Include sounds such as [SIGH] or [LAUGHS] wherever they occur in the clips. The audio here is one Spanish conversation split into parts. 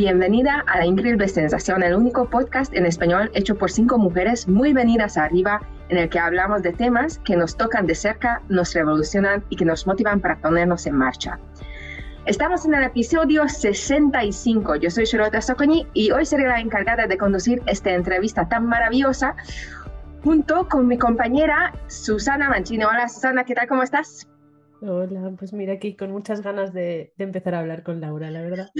Bienvenida a La Increíble Sensación, el único podcast en español hecho por cinco mujeres muy venidas arriba, en el que hablamos de temas que nos tocan de cerca, nos revolucionan y que nos motivan para ponernos en marcha. Estamos en el episodio 65. Yo soy Charlotte Soconi y hoy seré la encargada de conducir esta entrevista tan maravillosa junto con mi compañera Susana Mancini. Hola Susana, ¿qué tal? ¿Cómo estás? Hola, pues mira aquí con muchas ganas de empezar a hablar con Laura, la verdad.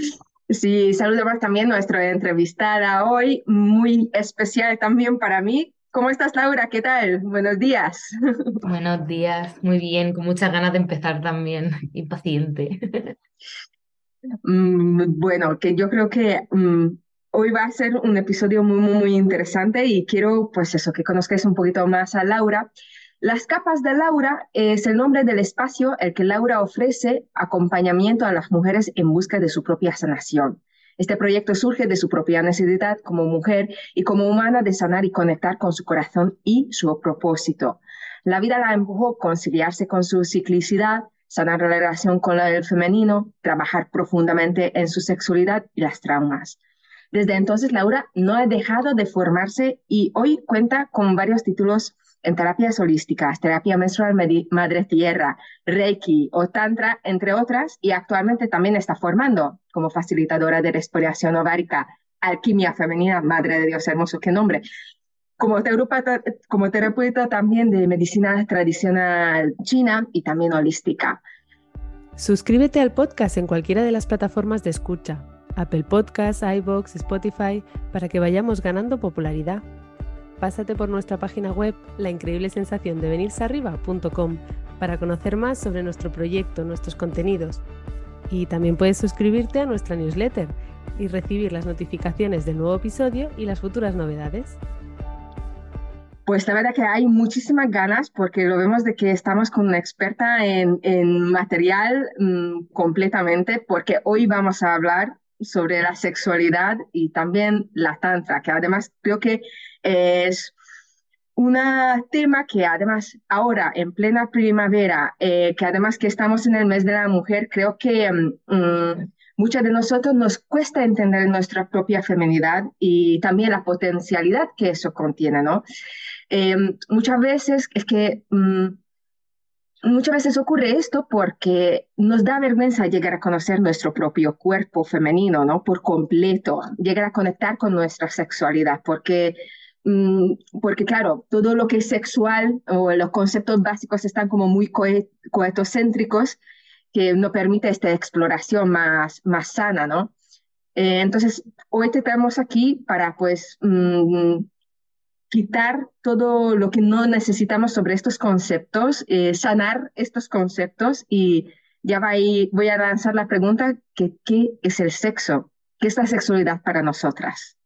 Sí, saludamos también a nuestra entrevistada hoy, muy especial también para mí. ¿Cómo estás, Laura? ¿Qué tal? Buenos días. [LAUGHS] Buenos días, muy bien, con muchas ganas de empezar también, [LAUGHS] impaciente. Mm, bueno, que yo creo que mm, hoy va a ser un episodio muy, muy, muy interesante y quiero, pues eso, que conozcáis un poquito más a Laura. Las capas de Laura es el nombre del espacio el que Laura ofrece acompañamiento a las mujeres en busca de su propia sanación. Este proyecto surge de su propia necesidad como mujer y como humana de sanar y conectar con su corazón y su propósito. La vida la empujó a conciliarse con su ciclicidad, sanar la relación con el femenino, trabajar profundamente en su sexualidad y las traumas. Desde entonces, Laura no ha dejado de formarse y hoy cuenta con varios títulos en terapias holísticas, terapia menstrual madre tierra, reiki o tantra, entre otras, y actualmente también está formando como facilitadora de respiración ovárica, alquimia femenina, madre de Dios hermoso, qué nombre. Como terapeuta, también de medicina tradicional china y también holística. Suscríbete al podcast en cualquiera de las plataformas de escucha, Apple Podcasts, iBox, Spotify, para que vayamos ganando popularidad pásate por nuestra página web laincreíblesensaciondevenirsearriba.com para conocer más sobre nuestro proyecto, nuestros contenidos. Y también puedes suscribirte a nuestra newsletter y recibir las notificaciones del nuevo episodio y las futuras novedades. Pues la verdad que hay muchísimas ganas porque lo vemos de que estamos con una experta en, material mm, completamente porque hoy vamos a hablar sobre la sexualidad y también la tantra, que además creo que es un tema que además ahora en plena primavera, eh, que además que estamos en el mes de la mujer, creo que mm, mm, muchas de nosotros nos cuesta entender nuestra propia feminidad y también la potencialidad que eso contiene, ¿no? Eh, muchas veces es que mm, muchas veces ocurre esto porque nos da vergüenza llegar a conocer nuestro propio cuerpo femenino, ¿no? Por completo, llegar a conectar con nuestra sexualidad, porque, porque claro, todo lo que es sexual o los conceptos básicos están como muy coetocéntricos, que no permite esta exploración más, más sana, ¿no? Eh, entonces, hoy te tenemos aquí para, pues, mm, quitar todo lo que no necesitamos sobre estos conceptos, eh, sanar estos conceptos y ya va voy a lanzar la pregunta, que, ¿qué es el sexo? ¿Qué es la sexualidad para nosotras?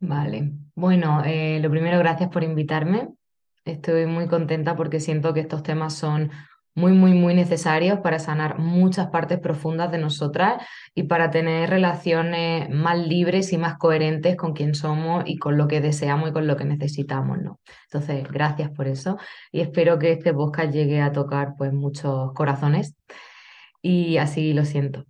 Vale, bueno, eh, lo primero, gracias por invitarme. Estoy muy contenta porque siento que estos temas son muy, muy, muy necesarios para sanar muchas partes profundas de nosotras y para tener relaciones más libres y más coherentes con quien somos y con lo que deseamos y con lo que necesitamos, ¿no? Entonces, gracias por eso y espero que este podcast llegue a tocar pues muchos corazones y así lo siento.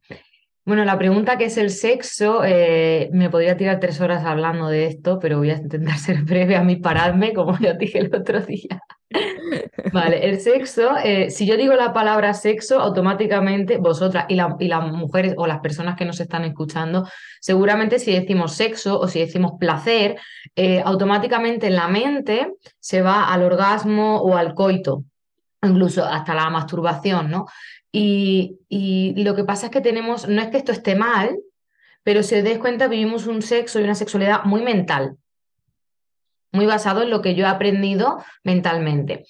Bueno, la pregunta que es el sexo, eh, me podría tirar tres horas hablando de esto, pero voy a intentar [LAUGHS] ser breve a mí pararme, como ya dije el otro día. [LAUGHS] Vale, el sexo, eh, si yo digo la palabra sexo, automáticamente vosotras y, las mujeres o las personas que nos están escuchando, seguramente si decimos sexo o si decimos placer, eh, automáticamente la mente se va al orgasmo o al coito, incluso hasta la masturbación, ¿no? Y, y lo que pasa es que tenemos, no es que esto esté mal, pero si os dais cuenta, vivimos un sexo y una sexualidad muy mental muy basado en lo que yo he aprendido mentalmente.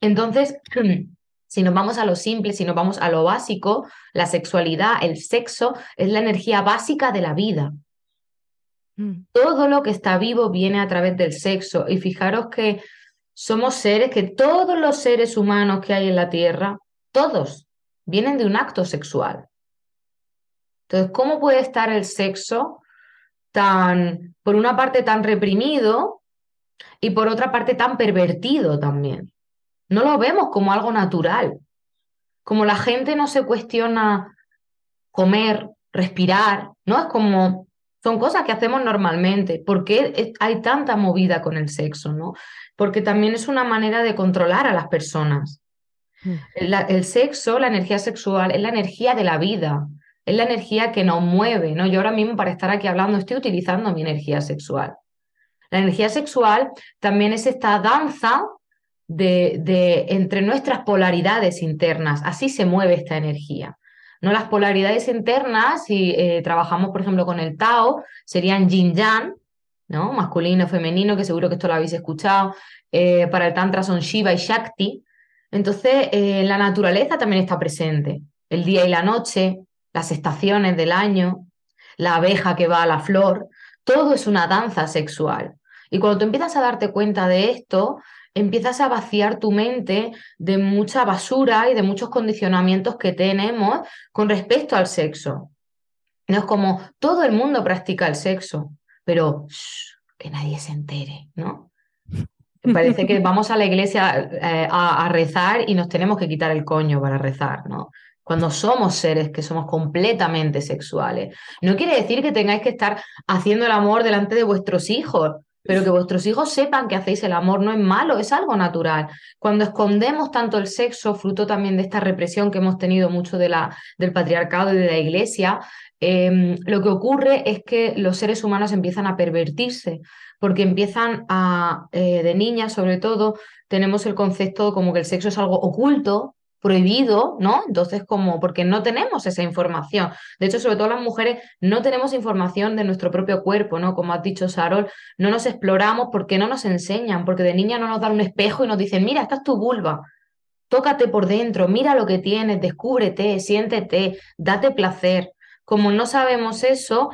Entonces, [CLEARS THROAT] si nos vamos a lo simple, si nos vamos a lo básico, la sexualidad, el sexo, es la energía básica de la vida. Mm. Todo lo que está vivo viene a través del sexo. Y fijaros que somos seres, que todos los seres humanos que hay en la Tierra, todos, vienen de un acto sexual. Entonces, ¿cómo puede estar el sexo tan, por una parte, tan reprimido y por otra parte tan pervertido también. No lo vemos como algo natural. Como la gente no se cuestiona comer, respirar, ¿no? Es como, son cosas que hacemos normalmente. ¿Por qué hay tanta movida con el sexo, ¿no? Porque también es una manera de controlar a las personas. Mm. el sexo, la energía sexual, es la energía de la vida, es la energía que nos mueve, ¿no? Yo ahora mismo para estar aquí hablando estoy utilizando mi energía sexual. La energía sexual también es esta danza de, de, entre nuestras polaridades internas. Así se mueve esta energía. ¿no? Las polaridades internas, si eh, trabajamos, por ejemplo, con el Tao, serían yin-yang, ¿no? masculino, femenino, que seguro que esto lo habéis escuchado. Eh, para el Tantra son Shiva y Shakti. Entonces, eh, la naturaleza también está presente. El día y la noche, las estaciones del año, la abeja que va a la flor, todo es una danza sexual. Y cuando tú empiezas a darte cuenta de esto, empiezas a vaciar tu mente de mucha basura y de muchos condicionamientos que tenemos con respecto al sexo. No es como todo el mundo practica el sexo, pero que nadie se entere, ¿no? Parece que vamos a la iglesia eh, a, a, rezar y nos tenemos que quitar el coño para rezar, ¿no? Cuando somos seres que somos completamente sexuales. No quiere decir que tengáis que estar haciendo el amor delante de vuestros hijos, pero que vuestros hijos sepan que hacéis el amor no es malo, es algo natural. Cuando escondemos tanto el sexo, fruto también de esta represión que hemos tenido mucho de la, del patriarcado y de la iglesia, em, lo que ocurre es que los seres humanos empiezan a pervertirse, porque empiezan a, eh, de niñas sobre todo, tenemos el concepto como que el sexo es algo oculto, prohibido, ¿no? Entonces, como, porque no tenemos esa información. De hecho, sobre todo las mujeres no tenemos información de nuestro propio cuerpo, ¿no? Como has dicho, Sarol, no nos exploramos porque no nos enseñan, porque de niña no nos dan un espejo y nos dicen, mira, esta es tu vulva, tócate por dentro, mira lo que tienes, descúbrete, siéntete, date placer. Como no sabemos eso,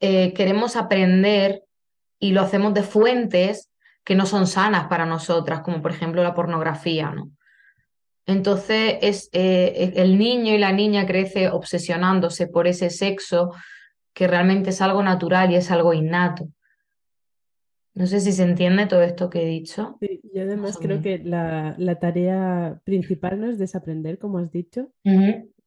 eh, queremos aprender y lo hacemos de fuentes que no son sanas para nosotras, como por ejemplo la pornografía, ¿no? Entonces es, eh, el niño y la niña crece obsesionándose por ese sexo que realmente es algo natural y es algo innato. No sé si se entiende todo esto que he dicho. Sí, yo además creo que la, tarea principal no es desaprender, como has dicho,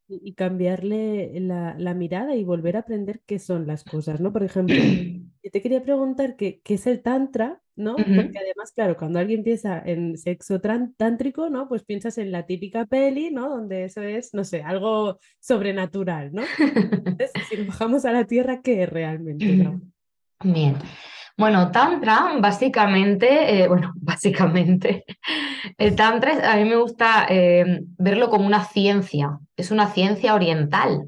y, cambiarle la, mirada y volver a aprender qué son las cosas, ¿no? Por ejemplo, [CLEARS THROAT] yo te quería preguntar qué, qué es el tantra, ¿no? Porque además, claro, cuando alguien piensa en sexo tántrico, ¿no? Pues piensas en la típica peli, ¿no? Donde eso es, no sé, algo sobrenatural, ¿no? Entonces, [LAUGHS] si nos bajamos a la tierra, ¿qué es realmente? Bien. Bueno, Tantra, básicamente, eh, bueno, [LAUGHS] básicamente, el Tantra a mí me gusta eh, verlo como una ciencia, es una ciencia oriental.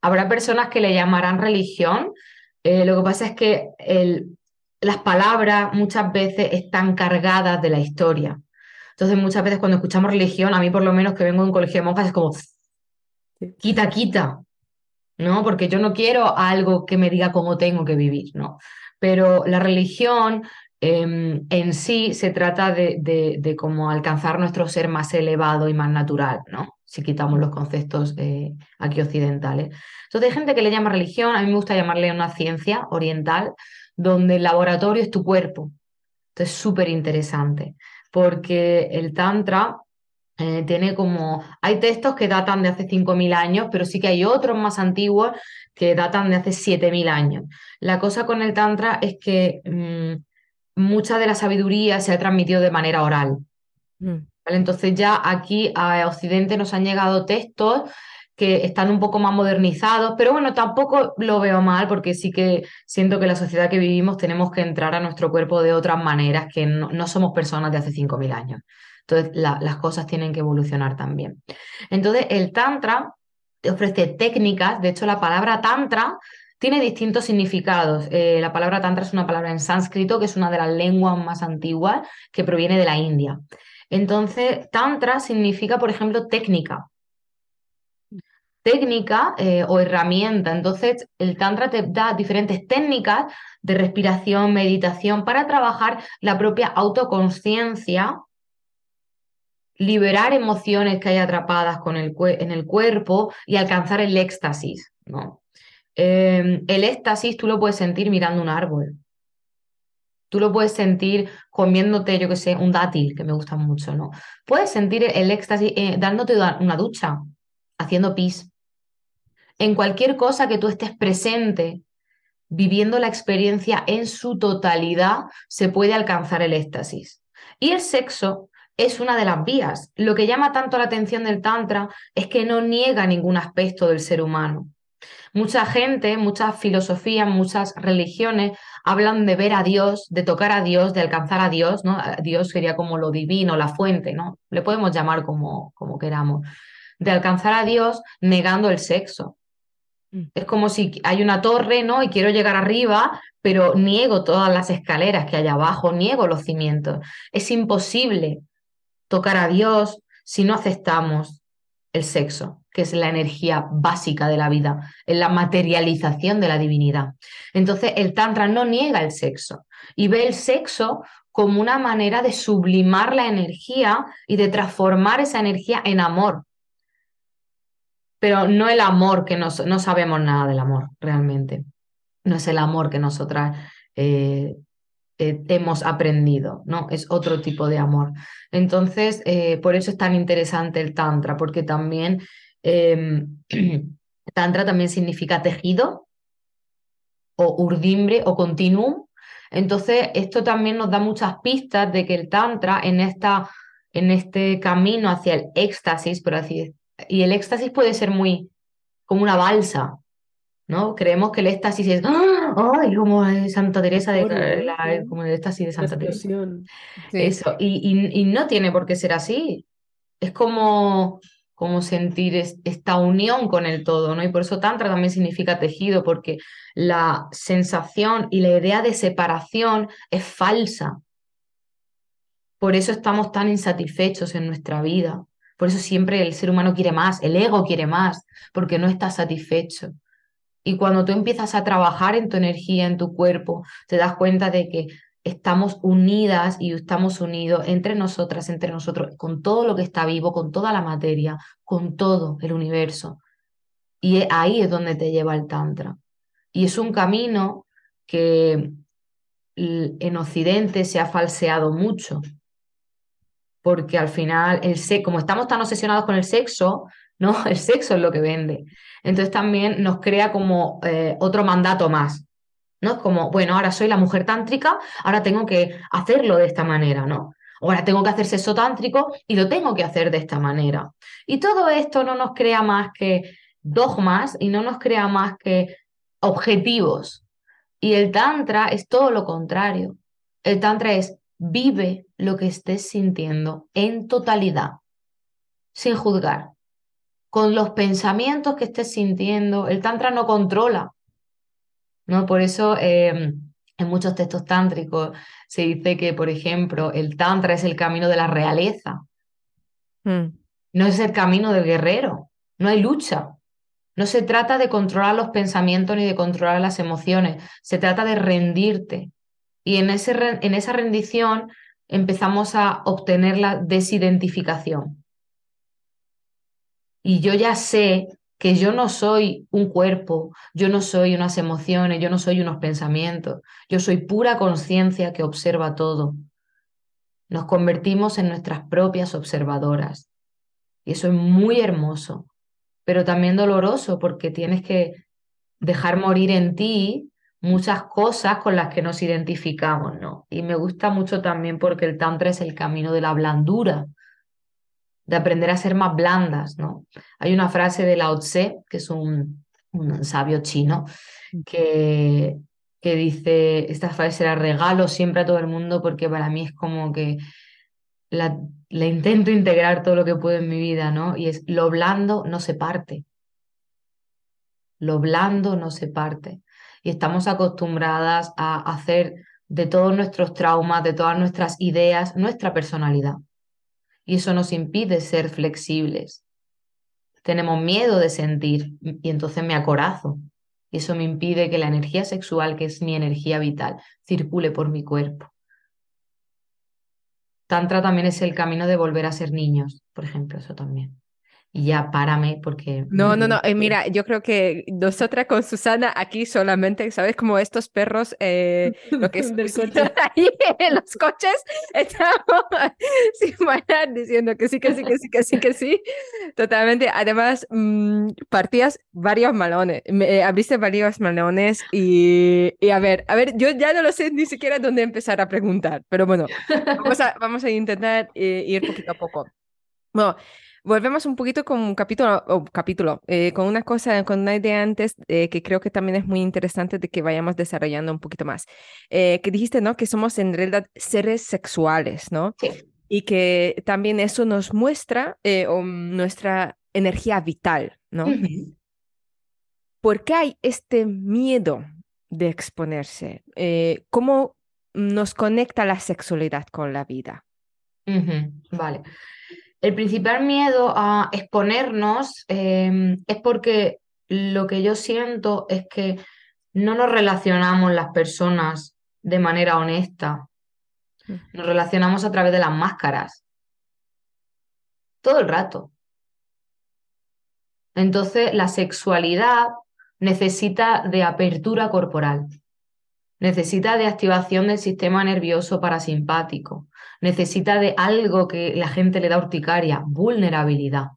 Habrá personas que le llamarán religión, eh, lo que pasa es que el, las palabras muchas veces están cargadas de la historia. Entonces, muchas veces cuando escuchamos religión, a mí por lo menos que vengo de un colegio de monjas, es como, quita, quita, ¿no? Porque yo no quiero algo que me diga cómo tengo que vivir, ¿no? Pero la religión em, en sí se trata de, de, cómo alcanzar nuestro ser más elevado y más natural, ¿no? Si quitamos los conceptos eh, aquí occidentales. Entonces, hay gente que le llama religión, a mí me gusta llamarle una ciencia oriental, donde el laboratorio es tu cuerpo. Entonces, súper interesante, porque el Tantra eh, tiene como, hay textos que datan de hace 5.000 años, pero sí que hay otros más antiguos que datan de hace 7.000 años. La cosa con el Tantra es que mm, mucha de la sabiduría se ha transmitido de manera oral. Mm. Entonces ya aquí a Occidente nos han llegado textos que están un poco más modernizados, pero bueno, tampoco lo veo mal porque sí que siento que la sociedad que vivimos tenemos que entrar a nuestro cuerpo de otras maneras, que no, somos personas de hace 5.000 años. Entonces, las cosas tienen que evolucionar también. Entonces, el Tantra te ofrece técnicas, de hecho, la palabra Tantra tiene distintos significados. Eh, la palabra Tantra es una palabra en sánscrito, que es una de las lenguas más antiguas, que proviene de la India. Entonces, Tantra significa, por ejemplo, técnica técnica eh, o herramienta. Entonces, el Tantra te da diferentes técnicas de respiración, meditación, para trabajar la propia autoconciencia, liberar emociones que hay atrapadas con el en el cuerpo y alcanzar el éxtasis. ¿no? Em, el éxtasis tú lo puedes sentir mirando un árbol. Tú lo puedes sentir comiéndote, yo que sé, un dátil, que me gusta mucho, ¿no? Puedes sentir el éxtasis eh, dándote una ducha, haciendo pis. En cualquier cosa que tú estés presente, viviendo la experiencia en su totalidad, se puede alcanzar el éxtasis. Y el sexo es una de las vías. Lo que llama tanto la atención del Tantra es que no niega ningún aspecto del ser humano. Mucha gente, muchas filosofías, muchas religiones hablan de ver a Dios, de tocar a Dios, de alcanzar a Dios, ¿no? Dios sería como lo divino, la fuente, ¿no? Le podemos llamar como, como queramos. De alcanzar a Dios negando el sexo. Mm. Es como si hay una torre, ¿no? Y quiero llegar arriba, pero niego todas las escaleras que hay abajo, niego los cimientos. Es imposible tocar a Dios si no aceptamos el sexo, que es la energía básica de la vida, es la materialización de la divinidad. Entonces, el Tantra no niega el sexo y ve el sexo como una manera de sublimar la energía y de transformar esa energía en amor. Pero no el amor que nos, no sabemos nada del amor realmente. No es el amor que nosotras eh, eh, hemos aprendido, ¿no? Es otro tipo de amor. Entonces, eh, por eso es tan interesante el Tantra, porque también em, [CLEARS THROAT] Tantra también significa tejido o urdimbre o continuum. Entonces, esto también nos da muchas pistas de que el Tantra en, esta, en este camino hacia el éxtasis, por así y el éxtasis puede ser muy como una balsa, ¿no? Creemos que el éxtasis es, ¡Ah! ¡ay! Como Santa Teresa, de, la, como el éxtasis de Santa Teresa. Eso, y, no tiene por qué ser así. Es como, como sentir esta unión con el todo, ¿no? Y por eso Tantra también significa tejido, porque la sensación y la idea de separación es falsa. Por eso estamos tan insatisfechos en nuestra vida. Por eso siempre el ser humano quiere más, el ego quiere más, porque no está satisfecho. Y cuando tú empiezas a trabajar en tu energía, en tu cuerpo, te das cuenta de que estamos unidas y estamos unidos entre nosotras, entre nosotros, con todo lo que está vivo, con toda la materia, con todo el universo. Y ahí es donde te lleva el Tantra. Y es un camino que en Occidente se ha falseado mucho, porque al final, el como estamos tan obsesionados con el sexo, ¿no? [LAUGHS] El sexo es lo que vende. Entonces también nos crea como eh, otro mandato más, ¿no? Es como, bueno, ahora soy la mujer tántrica, ahora tengo que hacerlo de esta manera, ¿no? Ahora tengo que hacer sexo tántrico y lo tengo que hacer de esta manera. Y todo esto no nos crea más que dogmas y no nos crea más que objetivos. Y el tantra es todo lo contrario. El tantra es vive lo que estés sintiendo en totalidad, sin juzgar con los pensamientos que estés sintiendo. El tantra no controla, ¿no? Por eso em, en muchos textos tántricos se dice que, por ejemplo, el tantra es el camino de la realeza. Mm. No es el camino del guerrero, no hay lucha. No se trata de controlar los pensamientos ni de controlar las emociones, se trata de rendirte. Y en, ese, en esa rendición empezamos a obtener la desidentificación. Y yo ya sé que yo no soy un cuerpo, yo no soy unas emociones, yo no soy unos pensamientos, yo soy pura conciencia que observa todo. Nos convertimos en nuestras propias observadoras. Y eso es muy hermoso, pero también doloroso porque tienes que dejar morir en ti muchas cosas con las que nos identificamos, ¿no? Y me gusta mucho también porque el Tantra es el camino de la blandura, de aprender a ser más blandas, ¿no? Hay una frase de Lao Tse, que es un, sabio chino, mm. que, que dice, esta frase la regalo siempre a todo el mundo porque para mí es como que la, la intento integrar todo lo que puedo en mi vida, ¿no? Y es, lo blando no se parte. Lo blando no se parte. Y estamos acostumbradas a hacer de todos nuestros traumas, de todas nuestras ideas, nuestra personalidad y eso nos impide ser flexibles. Tenemos miedo de sentir y entonces me acorazo. Y eso me impide que la energía sexual, que es mi energía vital, circule por mi cuerpo. Tantra también es el camino de volver a ser niños, por ejemplo, eso también. Y ya párame porque... No, no, no, eh, mira, yo creo que nosotras con Susana aquí solamente, ¿sabes? Como estos perros, eh, [LAUGHS] lo que es [LAUGHS] ahí en los coches, [LAUGHS] estamos sin parar diciendo que sí, que sí, que sí, que sí, que sí, totalmente. Además, mm, partías varios malones, me, eh, abriste varios malones y, y a ver, a ver, yo ya no lo sé ni siquiera dónde empezar a preguntar, pero bueno, vamos a, vamos a intentar eh, ir poquito a poco. Bueno, volvemos un poquito con un capítulo, o capítulo eh, con una cosa, con una idea antes eh, que creo que también es muy interesante de que vayamos desarrollando un poquito más. Eh, que dijiste, ¿no? Que somos en realidad seres sexuales, ¿no? Sí. Y que también eso nos muestra eh, o nuestra energía vital, ¿no? Ujú. ¿Por qué hay este miedo de exponerse? Eh, ¿Cómo nos conecta la sexualidad con la vida? Ujú, Vale. El principal miedo a exponernos eh, es porque lo que yo siento es que no nos relacionamos las personas de manera honesta. Nos relacionamos a través de las máscaras. Todo el rato. Entonces, la sexualidad necesita de apertura corporal. Necesita de activación del sistema nervioso parasimpático. Necesita de algo que la gente le da urticaria, vulnerabilidad.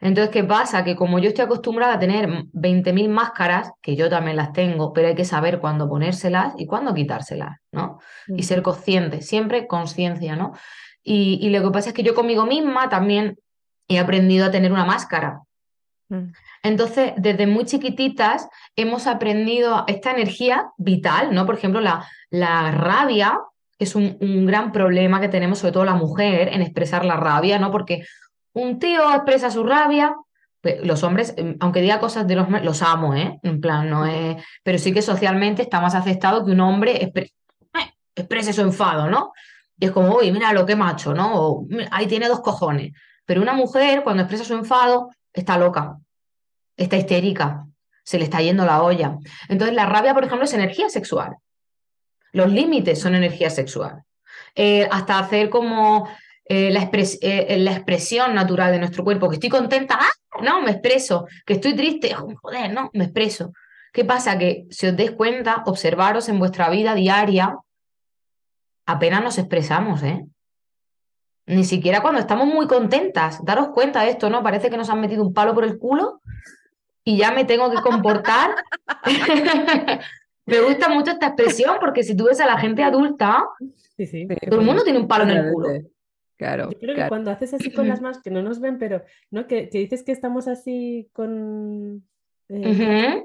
Entonces, ¿qué pasa? Que como yo estoy acostumbrada a tener 20.000 máscaras, que yo también las tengo, pero hay que saber cuándo ponérselas y cuándo quitárselas, ¿no? Y ser consciente, siempre conciencia, ¿no? Y, y lo que pasa es que yo conmigo misma también he aprendido a tener una máscara. Mm. Entonces, desde muy chiquititas hemos aprendido esta energía vital, ¿no? Por ejemplo, la, la rabia es un, un gran problema que tenemos, sobre todo la mujer, en expresar la rabia, ¿no? Porque un tío expresa su rabia, pues, los hombres, em, aunque diga cosas de los hombres, los amo, ¿eh? En plan, no es. Pero sí que socialmente está más aceptado que un hombre expre- eh, exprese su enfado, ¿no? Y es como, uy, mira lo que macho, ¿no? O "Mira, ahí tiene dos cojones. Pero una mujer, cuando expresa su enfado, está loca, está histérica, se le está yendo la olla. Entonces, la rabia, por ejemplo, es energía sexual. Los límites son energía sexual. Eh, hasta hacer como eh, eh, la expresión natural de nuestro cuerpo, que estoy contenta, ¡ah! no, me expreso, que estoy triste, joder, no, me expreso. ¿Qué pasa? Que si os dais cuenta, observaros en vuestra vida diaria, apenas nos expresamos, ¿eh? Ni siquiera cuando estamos muy contentas. Daros cuenta de esto, ¿no? Parece que nos han metido un palo por el culo y ya me tengo que comportar. [LAUGHS] Me gusta mucho esta expresión porque si tú ves a la gente adulta, Sí, sí. todo el mundo tiene un palo en el culo. Claro, Yo creo que cuando haces así con las manos, que no nos ven, pero ¿no? Que, que dices que estamos así con, eh,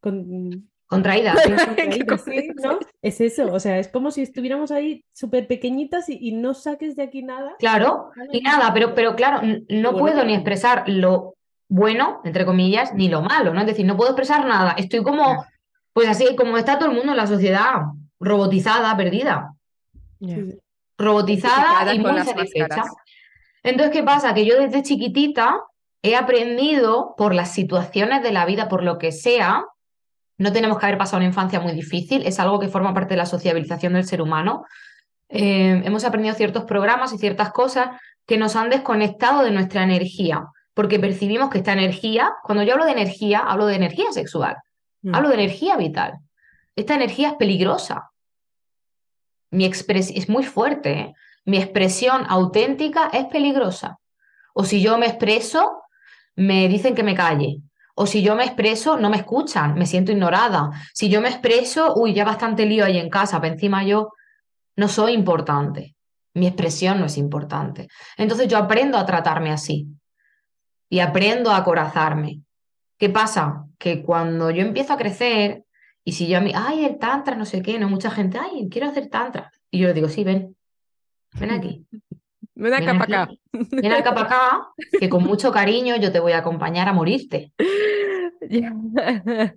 con contraídas, [LAUGHS] sí, ¿no? Es eso, o sea, es como si estuviéramos ahí súper pequeñitas y, y no saques de aquí nada. Claro, y nada, pero, pero claro, no Bueno, puedo ni expresar lo bueno, entre comillas, ni lo malo, ¿no? Es decir, no puedo expresar nada. Estoy como, pues así, como está todo el mundo en la sociedad, robotizada, perdida. Robotizada y muy satisfecha. Entonces, ¿qué pasa? Que yo desde chiquitita he aprendido por las situaciones de la vida, por lo que sea, no tenemos que haber pasado una infancia muy difícil, es algo que forma parte de la sociabilización del ser humano. Eh, hemos aprendido ciertos programas y ciertas cosas que nos han desconectado de nuestra energía, porque percibimos que esta energía, cuando yo hablo de energía, hablo de energía sexual, Mm. hablo de energía vital. Esta energía es peligrosa. Mi es muy fuerte. ¿eh? Mi expresión auténtica es peligrosa. O si yo me expreso, me dicen que me calle. O si yo me expreso, no me escuchan, me siento ignorada. Si yo me expreso, uy, ya bastante lío ahí en casa, pero encima yo no soy importante. Mi expresión no es importante. Entonces yo aprendo a tratarme así y aprendo a acorazarme. ¿Qué pasa? Que cuando yo empiezo a crecer y si yo a mí, ay, el tantra, no sé qué, no mucha gente, ay, quiero hacer tantra. Y yo le digo, sí, ven, ven aquí. [LAUGHS] Ven acá para acá. Ven acá para acá, que con mucho cariño yo te voy a acompañar a morirte. [LAUGHS]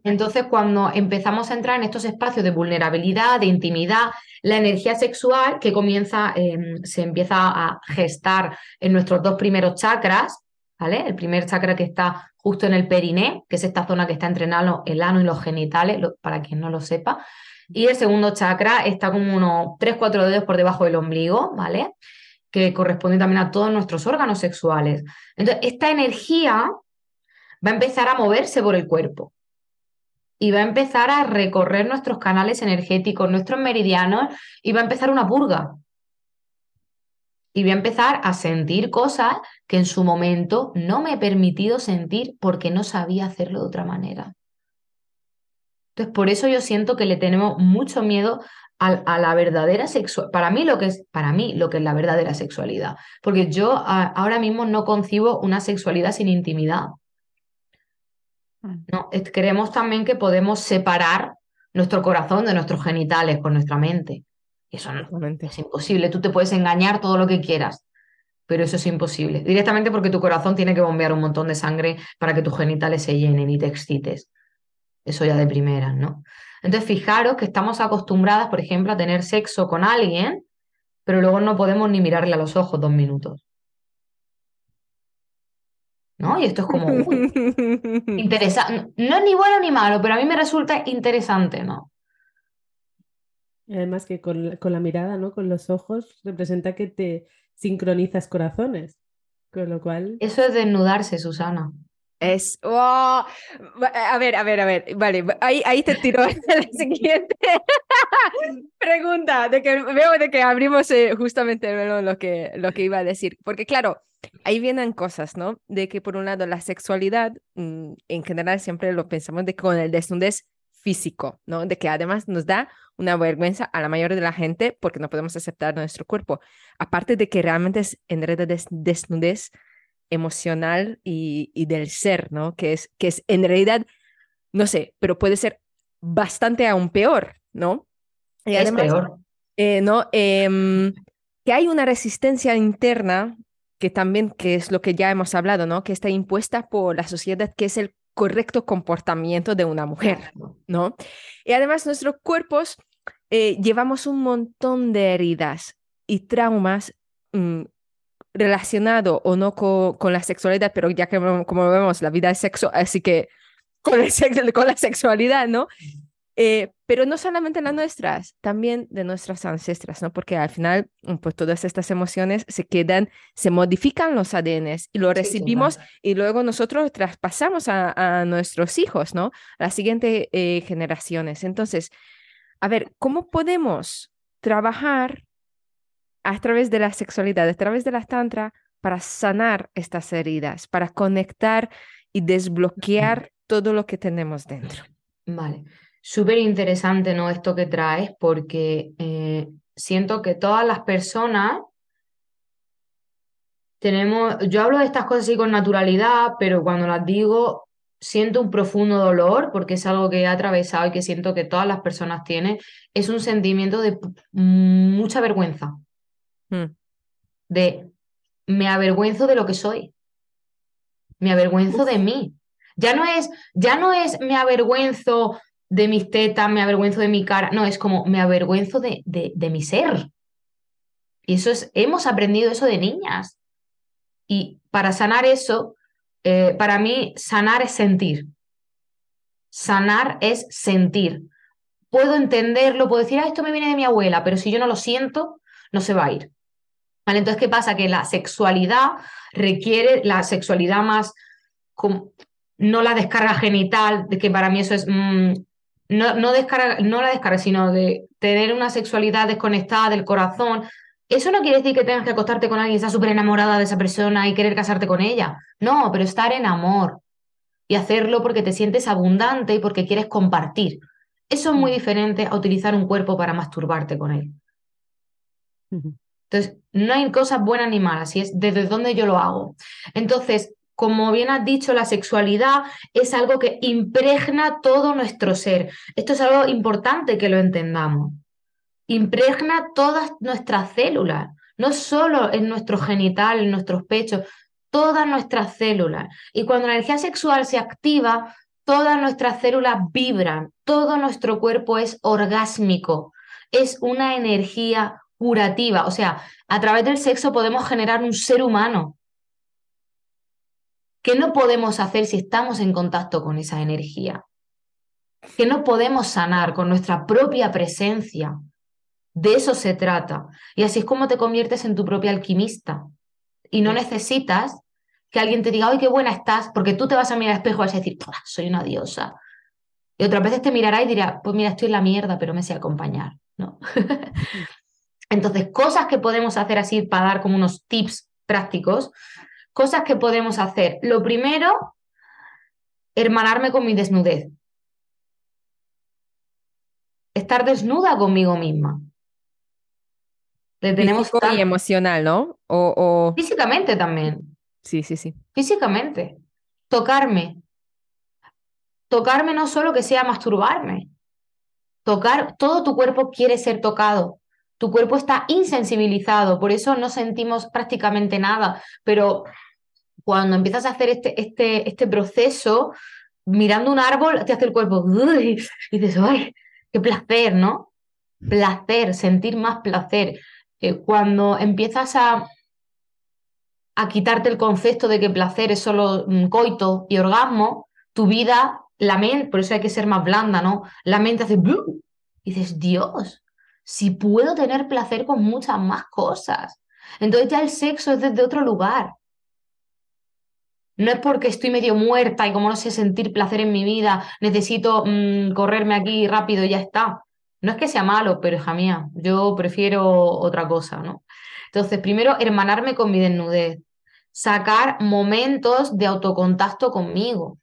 Entonces, cuando empezamos a entrar en estos espacios de vulnerabilidad, de intimidad, la energía sexual que comienza, eh, se empieza a gestar en nuestros dos primeros chakras, ¿vale? El primer chakra que está justo en el periné, que es esta zona que está entre el ano, el ano y los genitales, lo- para quien no lo sepa. Y el segundo chakra está como unos 3-4 dedos por debajo del ombligo, ¿vale? Que corresponde también a todos nuestros órganos sexuales. Entonces, esta energía va a empezar a moverse por el cuerpo y va a empezar a recorrer nuestros canales energéticos, nuestros meridianos, y va a empezar una purga. Y voy a empezar a sentir cosas que en su momento no me he permitido sentir porque no sabía hacerlo de otra manera. Entonces, por eso yo siento que le tenemos mucho miedo a, la verdadera sexualidad. Para mí, lo que es, para mí, lo que es la verdadera sexualidad. Porque yo ahora mismo no concibo una sexualidad sin intimidad. Mm. No, creemos también que podemos separar nuestro corazón de nuestros genitales con nuestra mente. Y eso no, es imposible. Tú te puedes engañar todo lo que quieras, pero eso es imposible. Directamente porque tu corazón tiene que bombear un montón de sangre para que tus genitales se llenen y te excites. Eso ya de primera, ¿no? Entonces, fijaros que estamos acostumbradas, por ejemplo, a tener sexo con alguien, pero luego no podemos ni mirarle a los ojos dos minutos. ¿No? Y esto es como [LAUGHS] interesante. No es ni bueno ni malo, pero a mí me resulta interesante, ¿no? Además que con, con la mirada, ¿no? Con los ojos, representa que te sincronizas corazones. Con lo cual. Eso es desnudarse, Susana. Es, oh, a ver, a ver, a ver, vale, ahí, ahí te tiro [LAUGHS] la siguiente [LAUGHS] pregunta, de que veo de que abrimos eh, justamente lo que, lo que iba a decir, porque claro, ahí vienen cosas, ¿no? De que por un lado la sexualidad, mm, en general siempre lo pensamos de con el desnudez físico, ¿no? De que además nos da una vergüenza a la mayoría de la gente porque no podemos aceptar nuestro cuerpo, aparte de que realmente es en realidad desnudez emocional y, del ser, ¿no? Que es, que es en realidad, no sé, pero puede ser bastante aún peor, ¿no? Y es peor. Eh, ¿no? Em, que hay una resistencia interna que también, que es lo que ya hemos hablado, ¿no? Que está impuesta por la sociedad, que es el correcto comportamiento de una mujer, ¿no? Y además nuestros cuerpos eh, llevamos un montón de heridas y traumas mm, relacionado o no con, la sexualidad, pero ya que como vemos, la vida es sexo, así que con, el [LAUGHS] con la sexualidad, ¿no? Eh, pero no solamente las nuestras, también de nuestras ancestras, ¿no? Porque al final, pues todas estas emociones se quedan, se modifican los ADNs y lo recibimos y luego nosotros traspasamos a, nuestros hijos, ¿no? A las siguientes eh, generaciones. Entonces, a ver, ¿cómo podemos trabajar a través de la sexualidad, a través de la tantra, para sanar estas heridas, para conectar y desbloquear todo lo que tenemos dentro. Vale, súper interesante, ¿no? Esto que traes, porque eh, siento que todas las personas tenemos, yo hablo de estas cosas así con naturalidad, pero cuando las digo siento un profundo dolor porque es algo que he atravesado y que siento que todas las personas tienen, es un sentimiento de mucha vergüenza. Mm. De me avergüenzo de lo que soy. Me avergüenzo de mí. Ya no es, ya no es me avergüenzo de mis tetas, me avergüenzo de mi cara. No, es como me avergüenzo de, de, mi ser. Y eso es, hemos aprendido eso de niñas. Y para sanar eso, eh, para mí, sanar es sentir. Sanar es sentir. Puedo entenderlo, puedo decir, ah, esto me viene de mi abuela, pero si yo no lo siento, no se va a ir. Entonces, ¿qué pasa? Que la sexualidad requiere la sexualidad más, no la descarga genital, que para mí eso es, mm, no, no, descarga, no la descarga, sino de tener una sexualidad desconectada del corazón. Eso no quiere decir que tengas que acostarte con alguien y estar súper enamorada de esa persona y querer casarte con ella. No, pero estar en amor y hacerlo porque te sientes abundante y porque quieres compartir. Eso es muy mm. diferente a utilizar un cuerpo para masturbarte con él. Entonces, no hay cosas buenas ni malas, y es desde dónde yo lo hago. Entonces, como bien has dicho, la sexualidad es algo que impregna todo nuestro ser. Esto es algo importante que lo entendamos. Impregna todas nuestras células, no solo en nuestro genital, en nuestros pechos, todas nuestras células. Y cuando la energía sexual se activa, todas nuestras células vibran, todo nuestro cuerpo es orgásmico, es una energía curativa. O sea, a través del sexo podemos generar un ser humano. ¿Qué no podemos hacer si estamos en contacto con esa energía? ¿Qué no podemos sanar con nuestra propia presencia? De eso se trata. Y así es como te conviertes en tu propia alquimista. Y no necesitas que alguien te diga, ¡ay, qué buena estás! Porque tú te vas a mirar al espejo y vas a decir, soy una diosa. Y otras veces te mirará y dirá, pues mira, estoy en la mierda, pero me sé acompañar. ¿no? [LAUGHS] Entonces, cosas que podemos hacer así para dar como unos tips prácticos, cosas que podemos hacer. Lo primero, hermanarme con mi desnudez. Estar desnuda conmigo misma. Le tenemos Físico y emocional, ¿no? O, Físicamente también. Sí, sí, sí. Físicamente. Tocarme. Tocarme no solo que sea masturbarme. Tocar, todo tu cuerpo quiere ser tocado. Tu cuerpo está insensibilizado, por eso no sentimos prácticamente nada. Pero cuando empiezas a hacer este, este, este proceso, mirando un árbol, te hace el cuerpo y dices, ¡ay, qué placer, ¿no? Placer, sentir más placer. Eh, cuando empiezas a, a quitarte el concepto de que placer es solo mm, coito y orgasmo, tu vida, la mente, por eso hay que ser más blanda, ¿no? La mente hace, y dices, Dios, si puedo tener placer con muchas más cosas. Entonces ya el sexo es desde otro lugar. No es porque estoy medio muerta y como no sé sentir placer en mi vida, necesito mm, correrme aquí rápido y ya está. No es que sea malo, pero hija mía, yo prefiero otra cosa, ¿no? Entonces, primero, hermanarme con mi desnudez, sacar momentos de autocontacto conmigo.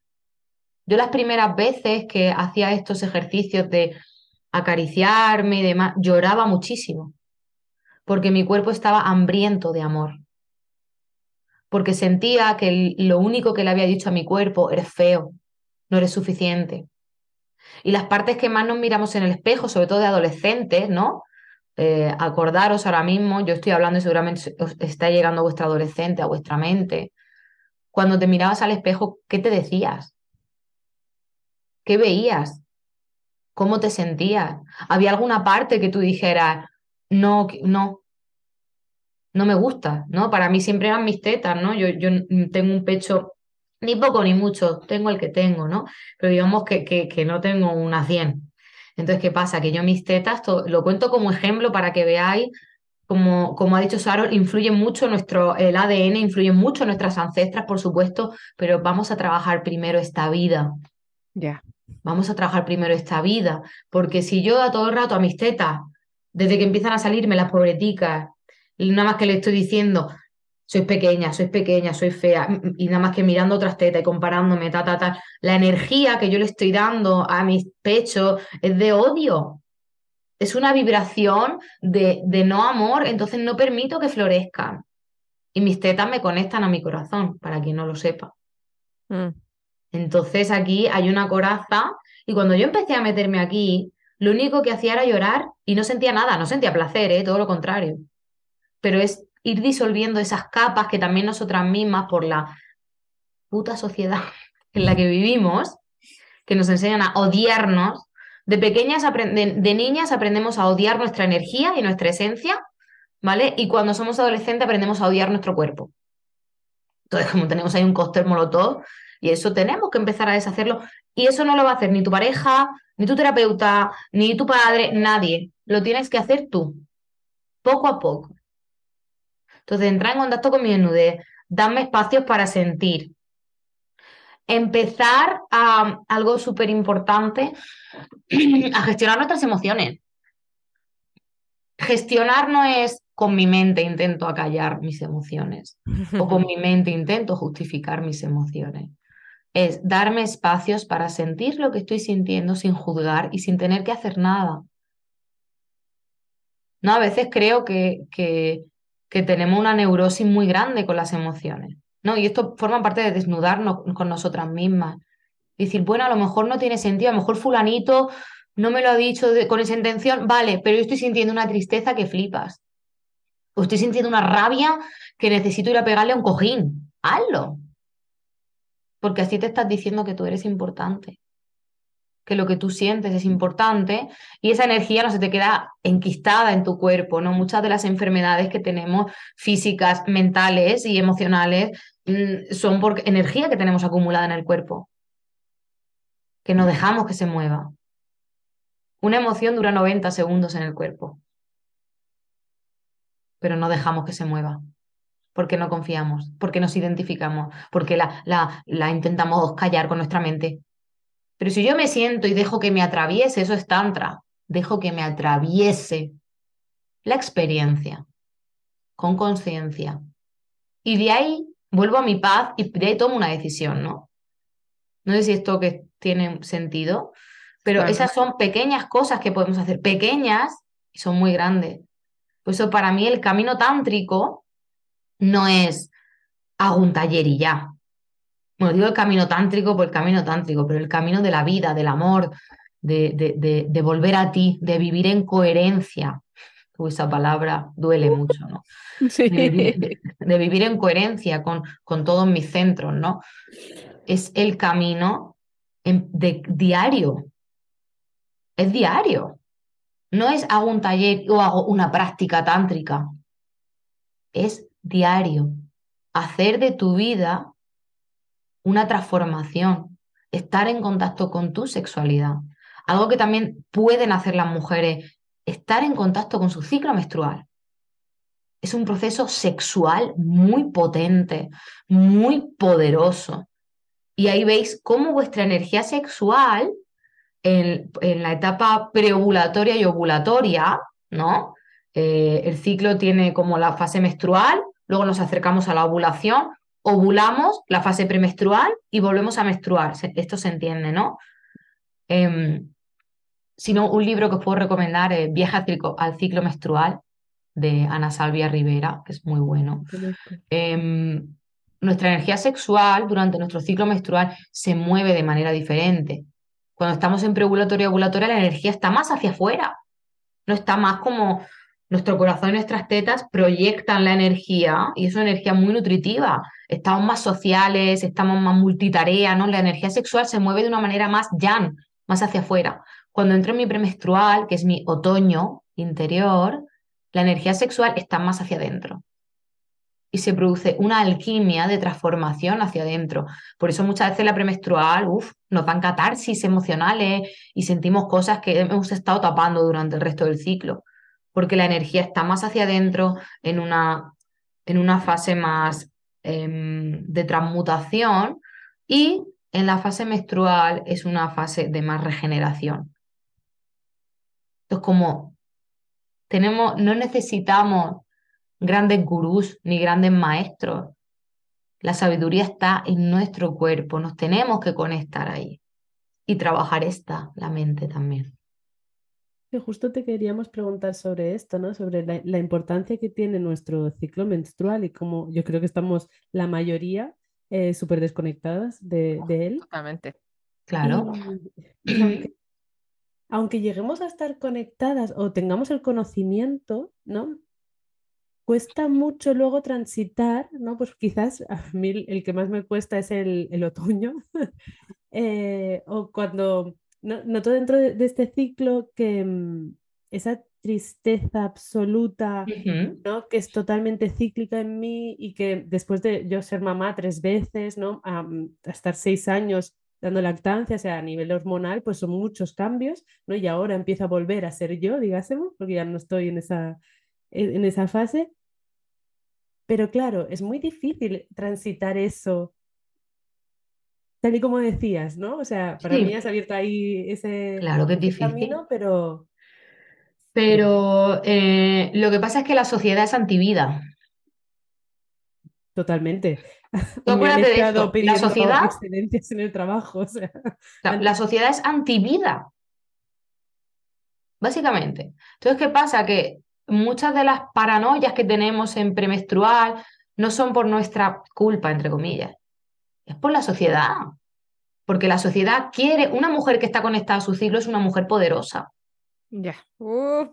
Yo las primeras veces que hacía estos ejercicios de acariciarme y demás, lloraba muchísimo, porque mi cuerpo estaba hambriento de amor, porque sentía que lo único que le había dicho a mi cuerpo, eres feo, no eres suficiente. Y las partes que más nos miramos en el espejo, sobre todo de adolescentes, ¿no? Eh, acordaros ahora mismo, yo estoy hablando y seguramente está llegando a vuestra adolescente, a vuestra mente. Cuando te mirabas al espejo, ¿qué te decías? ¿Qué veías? ¿Cómo te sentías? ¿Había alguna parte que tú dijeras, no, no, no me gusta, ¿no? Para mí siempre eran mis tetas, ¿no? Yo, yo tengo un pecho ni poco ni mucho, tengo el que tengo, ¿no? Pero digamos que, que, que no tengo unas 100. Entonces, ¿qué pasa? Que yo mis tetas, lo cuento como ejemplo para que veáis, como, como ha dicho Saro, influye mucho nuestro, el ADN, influye mucho nuestras ancestras, por supuesto, pero vamos a trabajar primero esta vida. Ya. Vamos a trabajar primero esta vida, porque si yo a todo el rato a mis tetas, desde que empiezan a salirme las pobreticas, nada más que le estoy diciendo, soy pequeña, soy pequeña, soy fea, y nada más que mirando otras tetas y comparándome, ta, ta, ta, la energía que yo le estoy dando a mis pechos es de odio. Es una vibración de, de no amor, entonces no permito que florezcan. Y mis tetas me conectan a mi corazón, para quien no lo sepa. Mm. Entonces aquí hay una coraza y cuando yo empecé a meterme aquí, lo único que hacía era llorar y no sentía nada, no sentía placer, ¿eh? todo lo contrario. Pero es ir disolviendo esas capas que también nosotras mismas, por la puta sociedad [LAUGHS] en la que vivimos, que nos enseñan a odiarnos, de pequeñas, de, de niñas aprendemos a odiar nuestra energía y nuestra esencia, ¿vale? Y cuando somos adolescentes aprendemos a odiar nuestro cuerpo. Entonces, como tenemos ahí un cóctel molotov, y eso tenemos que empezar a deshacerlo. Y eso no lo va a hacer ni tu pareja, ni tu terapeuta, ni tu padre, nadie. Lo tienes que hacer tú, poco a poco. Entonces, entrar en contacto con mi desnudez, darme espacios para sentir. Empezar a algo súper importante, [CLEARS THROAT] a gestionar nuestras emociones. Gestionar no es con mi mente intento acallar mis emociones o con mi [LAUGHS] mente intento justificar mis emociones es darme espacios para sentir lo que estoy sintiendo sin juzgar y sin tener que hacer nada. No, a veces creo que, que, tenemos una neurosis muy grande con las emociones, ¿no? Y esto forma parte de desnudarnos con nosotras mismas. decir, bueno, a lo mejor no tiene sentido, a lo mejor fulanito no me lo ha dicho con esa intención, vale, pero yo estoy sintiendo una tristeza que flipas. O estoy sintiendo una rabia que necesito ir a pegarle a un cojín. Hazlo porque así te estás diciendo que tú eres importante, que lo que tú sientes es importante y esa energía no se te queda enquistada en tu cuerpo, ¿no? Muchas de las enfermedades que tenemos físicas, mentales y emocionales mm, son por energía que tenemos acumulada en el cuerpo, que no dejamos que se mueva. Una emoción dura 90 segundos en el cuerpo. pero no dejamos que se mueva. Porque no confiamos, porque nos identificamos, porque la, la, la intentamos callar con nuestra mente. Pero si yo me siento y dejo que me atraviese, eso es tantra, dejo que me atraviese la experiencia con conciencia. Y de ahí vuelvo a mi paz y de ahí tomo una decisión, ¿no? No sé si esto que tiene sentido, pero esas son pequeñas cosas que podemos hacer, pequeñas y son muy grandes. Por eso para mí el camino tántrico no es hago un taller y ya. Bueno, digo el camino tántrico por el camino tántrico, pero el camino de la vida, del amor, de, de, de, volver a ti, de vivir en coherencia. esa palabra duele mucho, ¿no? [LAUGHS] Sí. De, vivir en coherencia con, con todos mis centros, ¿no? Es el camino de diario. Es diario. No es hago un taller o hago una práctica tántrica. Es diario. Hacer de tu vida una transformación. Estar en contacto con tu sexualidad. Algo que también pueden hacer las mujeres, estar en contacto con su ciclo menstrual. Es un proceso sexual muy potente, muy poderoso. Y ahí veis cómo vuestra energía sexual en, la etapa preovulatoria y ovulatoria, ¿no? Eh, el ciclo tiene como la fase menstrual, luego nos acercamos a la ovulación, ovulamos la fase premenstrual y volvemos a menstruar. Esto se entiende, ¿no? Eh, si no, un libro que os puedo recomendar es Viaje al ciclo, menstrual de Ana Salvia Rivera, que es muy bueno. Em, nuestra energía sexual durante nuestro ciclo menstrual se mueve de manera diferente. Cuando estamos en preovulatoria y ovulatoria, la energía está más hacia afuera. No está más como nuestro corazón y nuestras tetas proyectan la energía y es una energía muy nutritiva. Estamos más sociales, estamos más multitarea, ¿no? La energía sexual se mueve de una manera más yang, más hacia afuera. Cuando entro en mi premenstrual, que es mi otoño interior, la energía sexual está más hacia adentro y se produce una alquimia de transformación hacia adentro. Por eso muchas veces la premenstrual uf, nos dan catarsis emocionales y sentimos cosas que hemos estado tapando durante el resto del ciclo, porque la energía está más hacia adentro en una, en una fase más em, de transmutación y en la fase menstrual es una fase de más regeneración. Entonces, como tenemos, no necesitamos grandes gurús ni grandes maestros. La sabiduría está en nuestro cuerpo, nos tenemos que conectar ahí y trabajar esta, la mente también. Que justo te queríamos preguntar sobre esto, ¿no? Sobre la, importancia que tiene nuestro ciclo menstrual y cómo yo creo que estamos la mayoría eh, súper desconectadas de, él. Totalmente. Claro. aunque lleguemos a estar conectadas o tengamos el conocimiento, ¿no? cuesta mucho luego transitar, ¿no? Pues quizás a mí el que más me cuesta es el, otoño, [LAUGHS] eh, o cuando noto dentro de, este ciclo que mm, esa tristeza absoluta, ¿no? Que es totalmente cíclica en mí y que después de yo ser mamá tres veces, ¿no? A, mm, estar seis años dando lactancia, o sea, a nivel hormonal, pues son muchos cambios, ¿no? Y ahora empiezo a volver a ser yo, digásemos, porque ya no estoy en esa, en esa fase. Pero claro, es muy difícil transitar eso, tal y como decías, ¿no? O sea, para mí has abierto ahí ese, claro que es camino, pero... Pero eh, lo que pasa es que la sociedad es antivida. Totalmente. [LAUGHS] acuérdate de esto. La sociedad. en el trabajo. la, sociedad es antivida. Básicamente. Entonces, ¿qué pasa? Que muchas de las paranoias que tenemos en premenstrual no son por nuestra culpa, entre comillas, es por la sociedad. Porque la sociedad quiere, una mujer que está conectada a su ciclo es una mujer poderosa. Ya. Uh,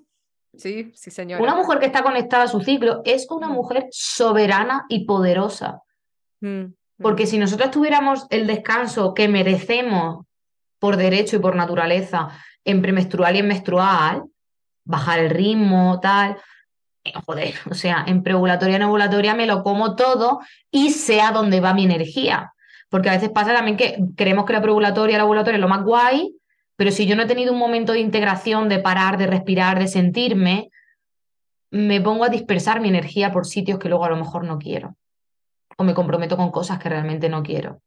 sí, sí, señora. Una mujer que está conectada a su ciclo es una mm. mujer soberana y poderosa. Mm, Porque mm. si nosotros tuviéramos el descanso que merecemos por derecho y por naturaleza en premenstrual y en menstrual, bajar el ritmo, tal. Eh, joder, o sea, en preovulatoria, en ovulatoria me lo como todo y sé a dónde va mi energía. Porque a veces pasa también que creemos que la preovulatoria, la ovulatoria es lo más guay, pero si yo no he tenido un momento de integración, de parar, de respirar, de sentirme, me pongo a dispersar mi energía por sitios que luego a lo mejor no quiero. O me comprometo con cosas que realmente no quiero.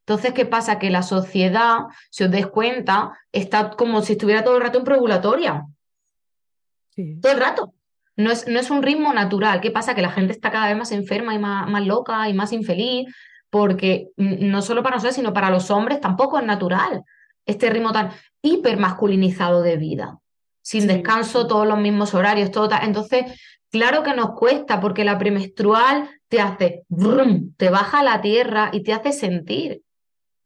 Entonces, ¿qué pasa? Que la sociedad, si os des cuenta, está como si estuviera todo el rato en probulatoria. Todo el rato. No es, no es, un ritmo natural. ¿Qué pasa? Que la gente está cada vez más enferma y más, más loca y más infeliz, porque no solo para nosotros, sino para los hombres tampoco es natural este ritmo tan hipermasculinizado de vida. Sin descanso, todos los mismos horarios, todo Entonces, claro que nos cuesta, porque la premenstrual te hace, te baja a la tierra y te hace sentir.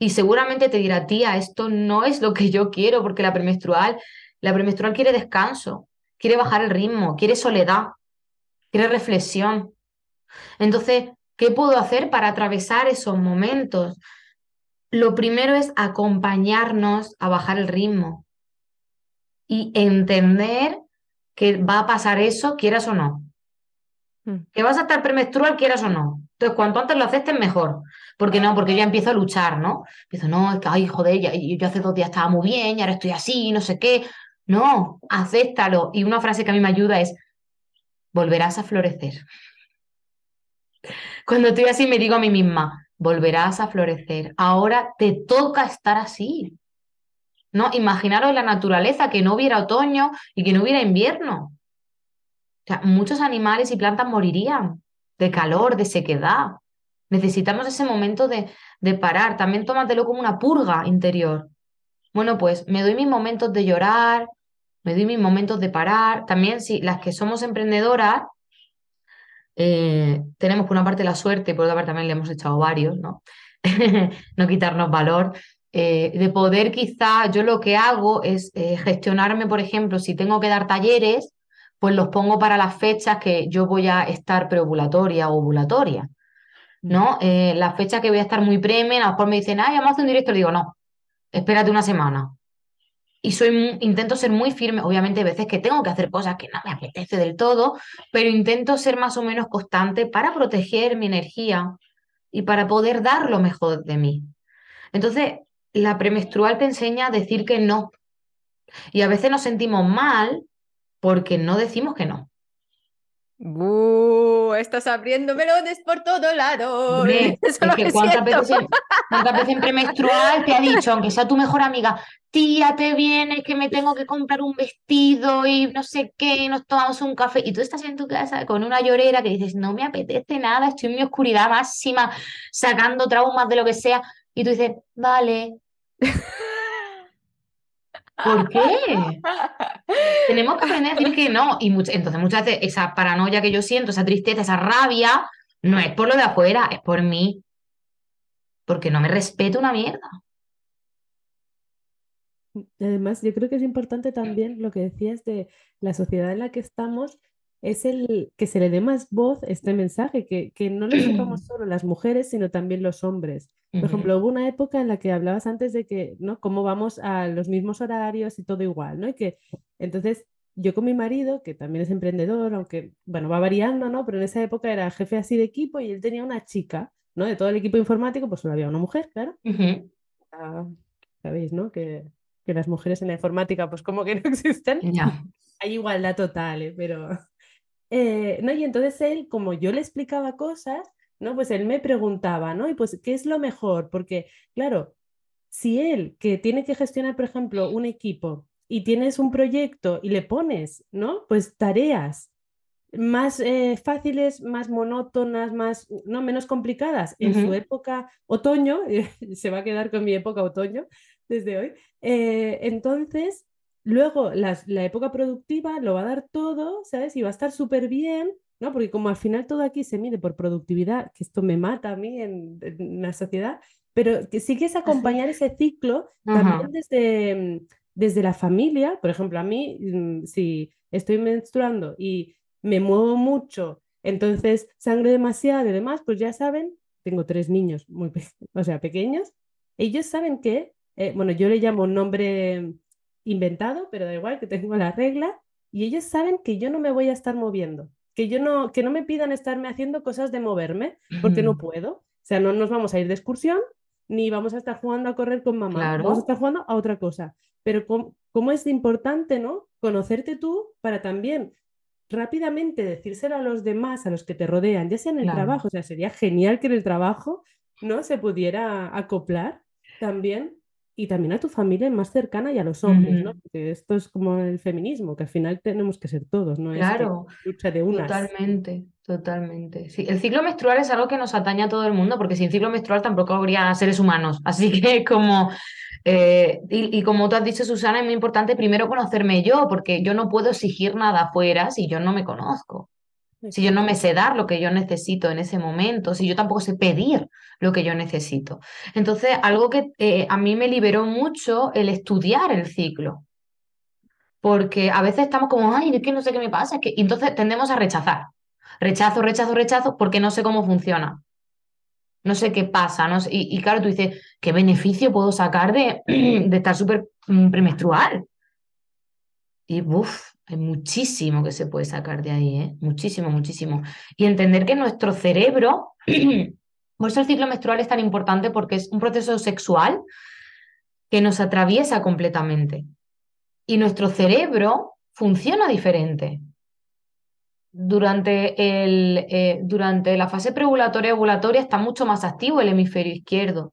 Y seguramente te dirá, tía, esto no es lo que yo quiero, porque la premenstrual, la premenstrual quiere descanso, quiere bajar el ritmo, quiere soledad, quiere reflexión. Entonces, ¿qué puedo hacer para atravesar esos momentos? Lo primero es acompañarnos a bajar el ritmo y entender que va a pasar eso, quieras o no. Mm. Que vas a estar premenstrual, quieras o no. Entonces, cuanto antes lo aceptes, mejor. Porque no, porque yo ya empiezo a luchar, ¿no? Empiezo, no, es que, ay, joder, ya, yo hace dos días estaba muy bien y ahora estoy así, no sé qué. No, acéptalo. Y una frase que a mí me ayuda es, volverás a florecer. Cuando estoy así me digo a mí misma, volverás a florecer. Ahora te toca estar así. ¿No? Imaginaros la naturaleza, que no hubiera otoño y que no hubiera invierno. Muchos animales y plantas morirían de calor, de sequedad. Necesitamos ese momento de, de parar. También tómatelo como una purga interior. Bueno, pues me doy mis momentos de llorar, me doy mis momentos de parar. También, si las que somos emprendedoras, eh, tenemos por una parte la suerte, por otra parte también le hemos echado varios, ¿no? [LAUGHS] no quitarnos valor. Eh, de poder quizá, yo lo que hago es eh, gestionarme, por ejemplo, si tengo que dar talleres, pues los pongo para las fechas que yo voy a estar preovulatoria o ovulatoria. ¿No? Eh, la fecha que voy a estar muy premen, a lo mejor me dicen, ay, vamos a hacer un directo, digo, no, espérate una semana. Y soy, intento ser muy firme, obviamente hay veces que tengo que hacer cosas que no me apetece del todo, pero intento ser más o menos constante para proteger mi energía y para poder dar lo mejor de mí. Entonces, la premenstrual te enseña a decir que no. Y a veces nos sentimos mal porque no decimos que no. Estás abriendo melones por todo lado. [LAUGHS] es que cuántas veces, en, premenstrual te ha dicho, aunque sea tu mejor amiga, tía, te vienes que me tengo que comprar un vestido y no sé qué, y nos tomamos un café. Y tú estás en tu casa con una llorera que dices, no me apetece nada, estoy en mi oscuridad máxima, sacando traumas de lo que sea. Y tú dices, vale. [LAUGHS] ¿Por qué? [LAUGHS] Tenemos que aprender a decir que no. Y entonces muchas veces esa paranoia que yo siento, esa tristeza, esa rabia, no es por lo de afuera, es por mí. Porque no me respeto una mierda. Además, yo creo que es importante también lo que decías de la sociedad en la que estamos, es el que se le dé más voz este mensaje, que, que no lo sepamos [CLEARS THROAT] solo las mujeres, sino también los hombres. Por ejemplo, hubo una época en la que hablabas antes de que, ¿no? Cómo vamos a los mismos horarios y todo igual, ¿no? Y que entonces yo con mi marido, que también es emprendedor, aunque, bueno, va variando, ¿no? Pero en esa época era jefe así de equipo y él tenía una chica, ¿no? De todo el equipo informático, pues solo había una mujer, claro. Ah, sabéis, ¿no? Que, que, las mujeres en la informática, pues como que no existen. Hay igualdad total, ¿eh? Pero... Eh, no, y entonces él, como yo le explicaba cosas, ¿no? Pues él me preguntaba, ¿no? Y pues, ¿qué es lo mejor? Porque, claro, si él, que tiene que gestionar, por ejemplo, un equipo y tienes un proyecto y le pones, ¿no? Pues tareas más eh, fáciles, más monótonas, más, no, menos complicadas en su época otoño, [LAUGHS] se va a quedar con mi época otoño desde hoy, eh, entonces luego la época productiva lo va a dar todo, ¿sabes? Y va a estar súper bien ¿no? Porque como al final todo aquí se mide por productividad, que esto me mata a mí en, la sociedad, pero que sí que es acompañar ese ciclo también desde, desde la familia. Por ejemplo, a mí, mm, si estoy menstruando y me muevo mucho, entonces sangre demasiado y demás, pues ya saben, tengo tres niños muy [LAUGHS] o sea, pequeños, ellos saben que, eh, bueno, yo le llamo un nombre inventado, pero da igual que tengo la regla, y ellos saben que yo no me voy a estar moviendo que yo no, que no me pidan estarme haciendo cosas de moverme, porque no puedo. O sea, no nos vamos a ir de excursión, ni vamos a estar jugando a correr con mamá, vamos a estar jugando a otra cosa. Pero cómo, es importante, ¿no? Conocerte tú para también rápidamente decírselo a los demás, a los que te rodean, ya sea en el trabajo, o sea, sería genial que en el trabajo no se pudiera acoplar también y también a tu familia más cercana y a los hombres, ¿no? Porque esto es como el feminismo, que al final tenemos que ser todos, ¿no? Claro, es lucha de unas. Totalmente, totalmente. Sí, el ciclo menstrual es algo que nos atañe a todo el mundo, porque sin ciclo menstrual tampoco habría seres humanos. Así [LAUGHS] que como, eh, y, y, como tú has dicho, Susana, es muy importante primero conocerme yo, porque yo no puedo exigir nada afuera si yo no me conozco si yo no me sé dar lo que yo necesito en ese momento, si yo tampoco sé pedir lo que yo necesito. Entonces, algo que eh, a mí me liberó mucho el estudiar el ciclo. Porque a veces estamos como, ay, es que no sé qué me pasa, que... Y entonces tendemos a rechazar. Rechazo, rechazo, rechazo, porque no sé cómo funciona. No sé qué pasa. Y, claro, tú dices, ¿qué beneficio puedo sacar de, [CLEARS THROAT] de estar súper mm, premenstrual? Y uff, hay muchísimo que se puede sacar de ahí, ¿eh? muchísimo, muchísimo. Y entender que nuestro cerebro, [CLEARS THROAT] por eso el ciclo menstrual es tan importante porque es un proceso sexual que nos atraviesa completamente. Y nuestro cerebro funciona diferente. Durante, el, eh, durante la fase preovulatoria ovulatoria está mucho más activo el hemisferio izquierdo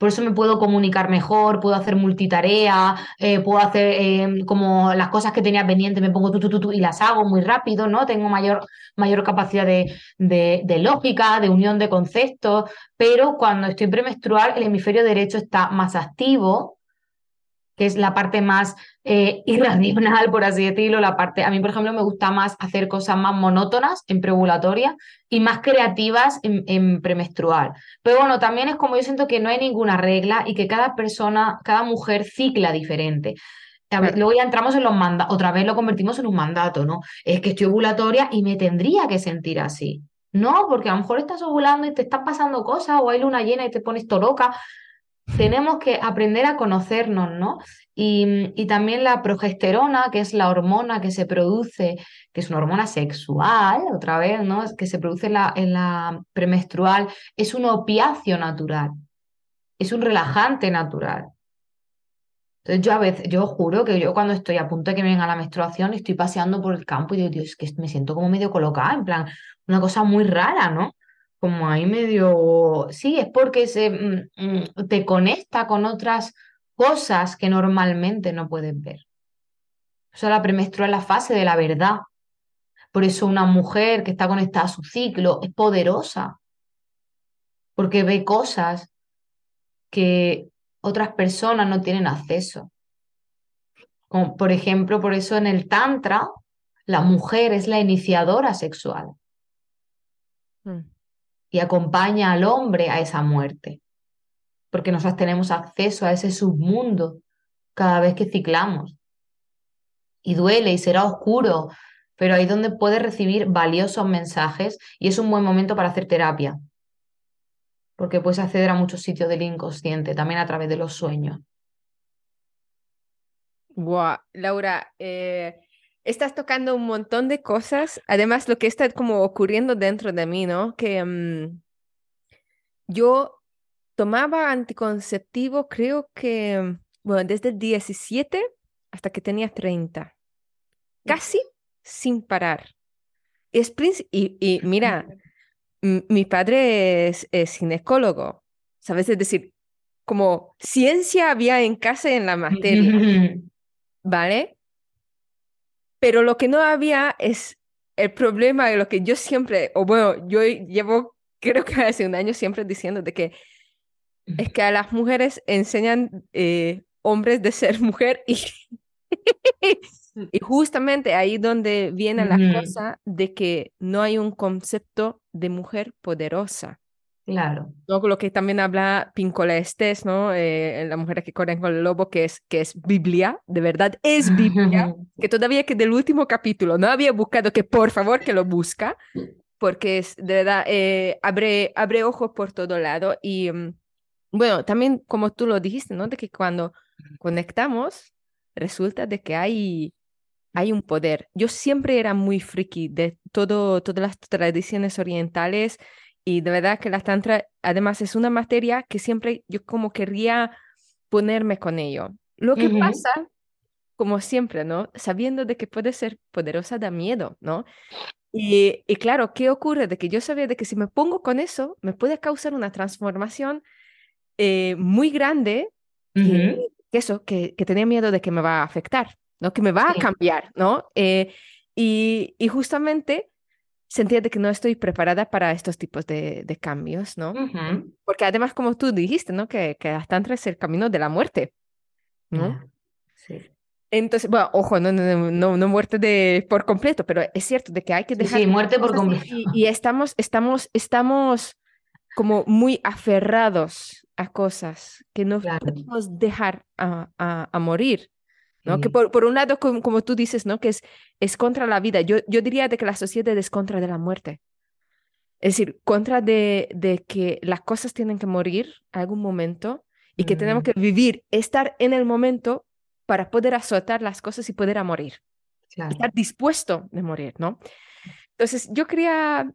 por eso me puedo comunicar mejor, puedo hacer multitarea, eh, puedo hacer eh, como las cosas que tenía pendientes, me pongo tú, tú, tú, y las hago muy rápido, ¿no? Tengo mayor, mayor capacidad de, de, lógica, de unión de conceptos, pero cuando estoy premenstrual, el hemisferio derecho está más activo, que es la parte más eh, irracional, por así decirlo, la parte, a mí, por ejemplo, me gusta más hacer cosas más monótonas en preovulatoria y más creativas en, premenstrual. Pero bueno, también es como yo siento que no hay ninguna regla y que cada persona, cada mujer cicla diferente. luego ya entramos en los mandatos, otra vez lo convertimos en un mandato, ¿no? Es que estoy ovulatoria y me tendría que sentir así. No, porque a lo mejor estás ovulando y te están pasando cosas, o hay luna llena y te pones toroca tenemos que aprender a conocernos, ¿no? Y, también la progesterona, que es la hormona que se produce, que es una hormona sexual, otra vez, ¿no? Que se produce en la, en la premenstrual, es un opiáceo natural, es un relajante natural. Entonces yo a veces, yo juro que yo cuando estoy a punto de que me venga la menstruación, estoy paseando por el campo y digo, Dios, es que me siento como medio colocada, en plan, una cosa muy rara, ¿no? Como ahí medio, sí, es porque se, mm, mm, te conecta con otras cosas que normalmente no puedes ver. O sea, la premenstrual es la fase de la verdad. Por eso una mujer que está conectada a su ciclo es poderosa, porque ve cosas que otras personas no tienen acceso. Como, por ejemplo, por eso en el Tantra, la mujer es la iniciadora sexual. Mm y acompaña al hombre a esa muerte, porque nosotros tenemos acceso a ese submundo cada vez que ciclamos. Y duele y será oscuro, pero ahí es donde puedes recibir valiosos mensajes y es un buen momento para hacer terapia, porque puedes acceder a muchos sitios del inconsciente, también a través de los sueños. Wow, Laura, eh, estás tocando un montón de cosas. Además, lo que está como ocurriendo dentro de mí, ¿no? Que mm, yo tomaba anticonceptivo, creo que, bueno, desde el 17 hasta que tenía 30. Casi sin parar. Es y, y [LAUGHS] mira, mi padre es, es, ginecólogo, ¿sabes? Es decir, como ciencia había en casa en la materia, [LAUGHS] ¿vale? Pero lo que no había es el problema de lo que yo siempre, o bueno, yo llevo, creo que [LAUGHS] hace un año siempre diciendo de que es que a las mujeres enseñan eh, hombres de ser [LAUGHS] mujer y, y justamente ahí donde viene la cosa de que no hay un concepto de mujer poderosa. Claro. ¿no? Lo que también habla Pincola Estés, ¿no? Eh, la mujer que corre con el lobo, que es, que es Biblia, de verdad es Biblia, [LAUGHS] que todavía que del último capítulo no había buscado, que por favor que lo busca, porque es de verdad, eh, abre, abre ojos por todo lado. Y mm, bueno, también como tú lo dijiste, ¿no? De que cuando conectamos, resulta de que hay, hay un poder. Yo siempre era muy friki de todo, todas las tradiciones orientales y de verdad que la tantra, además, es una materia que siempre yo como querría ponerme con ello. Lo que pasa como siempre, ¿no? Sabiendo de que puede ser poderosa da miedo, ¿no? Y, y, claro, ¿qué ocurre? De que yo sabía de que si me pongo con eso, me puede causar una transformación eh, muy grande, que, eso, que, que, tenía miedo de que me va a afectar, ¿no? Que me va a cambiar, ¿no? Eh, y, y, justamente sentía de que no estoy preparada para estos tipos de, de cambios, ¿no? Porque además, como tú dijiste, ¿no? Que, que hasta es el camino de la muerte, ¿no? Sí. Entonces, bueno, ojo, no, no, no, no, muerte de, por completo, pero es cierto de que hay que dejar... Sí, muerte por completo. Y, estamos, estamos, estamos como muy aferrados a cosas que no podemos dejar a, a, morir, ¿no? Que por, por, un lado, como, como, tú dices, ¿no? Que es, es contra la vida. Yo, yo diría de que la sociedad es contra de la muerte. Es decir, contra de, de que las cosas tienen que morir a algún momento y que tenemos que vivir, estar en el momento para poder azotar las cosas y poder a morir. Estar dispuesto de morir, ¿no? Entonces, yo quería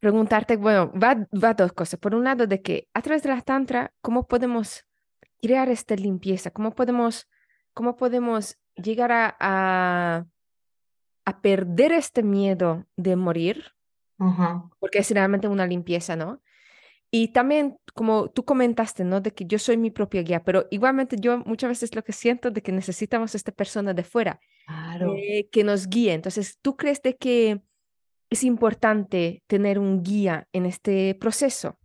preguntarte, bueno, va, va dos cosas. Por un lado, de que a través de la tantra, ¿cómo podemos crear esta limpieza? ¿Cómo podemos, cómo podemos llegar a, a, a perder este miedo de morir? Porque es realmente una limpieza, ¿no? Y también, como tú comentaste, ¿no? De que yo soy mi propia guía, pero igualmente yo muchas veces lo que siento de que necesitamos a esta persona de fuera eh, que nos guíe. Entonces, ¿tú crees de que es importante tener un guía en este proceso?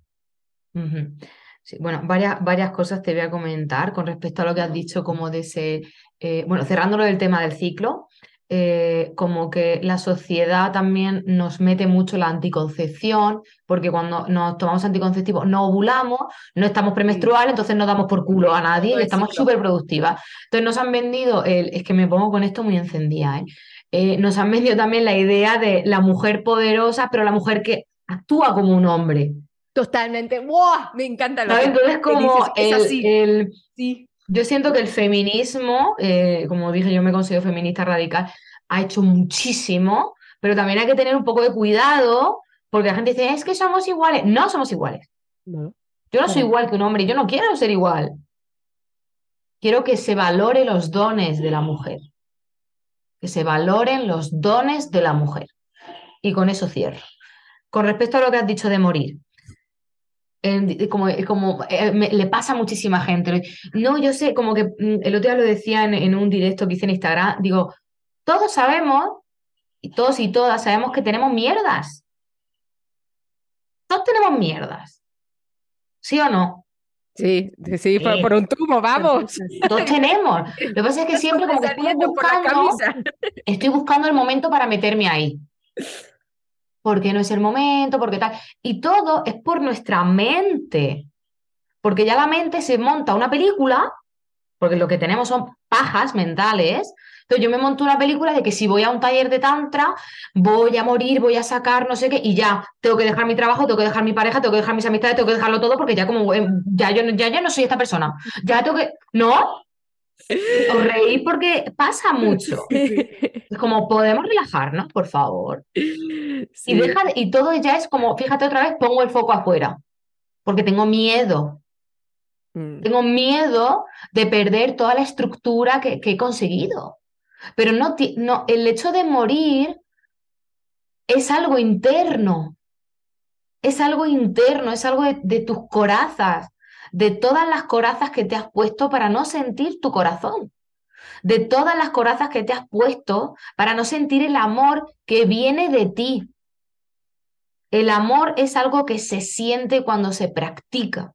Sí, bueno, varias, varias cosas te voy a comentar con respecto a lo que has dicho, como de ese, eh, bueno, cerrándolo del tema del ciclo, eh, como que la sociedad también nos mete mucho la anticoncepción, porque cuando nos tomamos anticonceptivos no ovulamos, no estamos premenstruales, entonces no damos por culo a nadie y estamos súper productivas. Entonces nos han vendido, el, es que me pongo con esto muy encendida, ¿eh? ¿eh? nos han vendido también la idea de la mujer poderosa, pero la mujer que actúa como un hombre. Totalmente, ¡wow! Me encanta lo que Entonces como el, sí. Yo siento que el feminismo, eh, como dije, yo me considero feminista radical, ha hecho muchísimo, pero también hay que tener un poco de cuidado, porque la gente dice, es que somos iguales. No somos iguales. Yo no soy igual que un hombre, yo no quiero ser igual. Quiero que se valore los dones de la mujer. Que se valoren los dones de la mujer. Y con eso cierro. Con respecto a lo que has dicho de morir, como, como eh, le pasa a muchísima gente. No, yo sé, como que mm, el otro día lo decía en, un directo que hice en Instagram, digo, todos sabemos, y todos y todas sabemos que tenemos mierdas. Todos tenemos mierdas. ¿Sí o no? Sí, sí, por, un tubo, vamos. Todos tenemos. Lo que pasa es que siempre como que estoy buscando, estoy buscando el momento para meterme ahí porque no es el momento, porque tal. Y todo es por nuestra mente, porque ya la mente se monta una película, porque lo que tenemos son pajas mentales. Entonces yo me monto una película de que si voy a un taller de tantra, voy a morir, voy a sacar no sé qué, y ya tengo que dejar mi trabajo, tengo que dejar mi pareja, tengo que dejar mis amistades, tengo que dejarlo todo, porque ya como em, ya yo, ya yo no soy esta persona. Ya tengo que. No, os reí porque pasa [LAUGHS] mucho. Es como, podemos relajarnos, por favor. Y, deja, y todo ya es como, fíjate otra vez, pongo el foco afuera, porque tengo miedo. Mm. Tengo miedo de perder toda la estructura que, he conseguido. Pero no, no, el hecho de morir es algo interno. Es algo interno, es algo de tus corazas de todas las corazas que te has puesto para no sentir tu corazón, de todas las corazas que te has puesto para no sentir el amor que viene de ti. El amor es algo que se siente cuando se practica.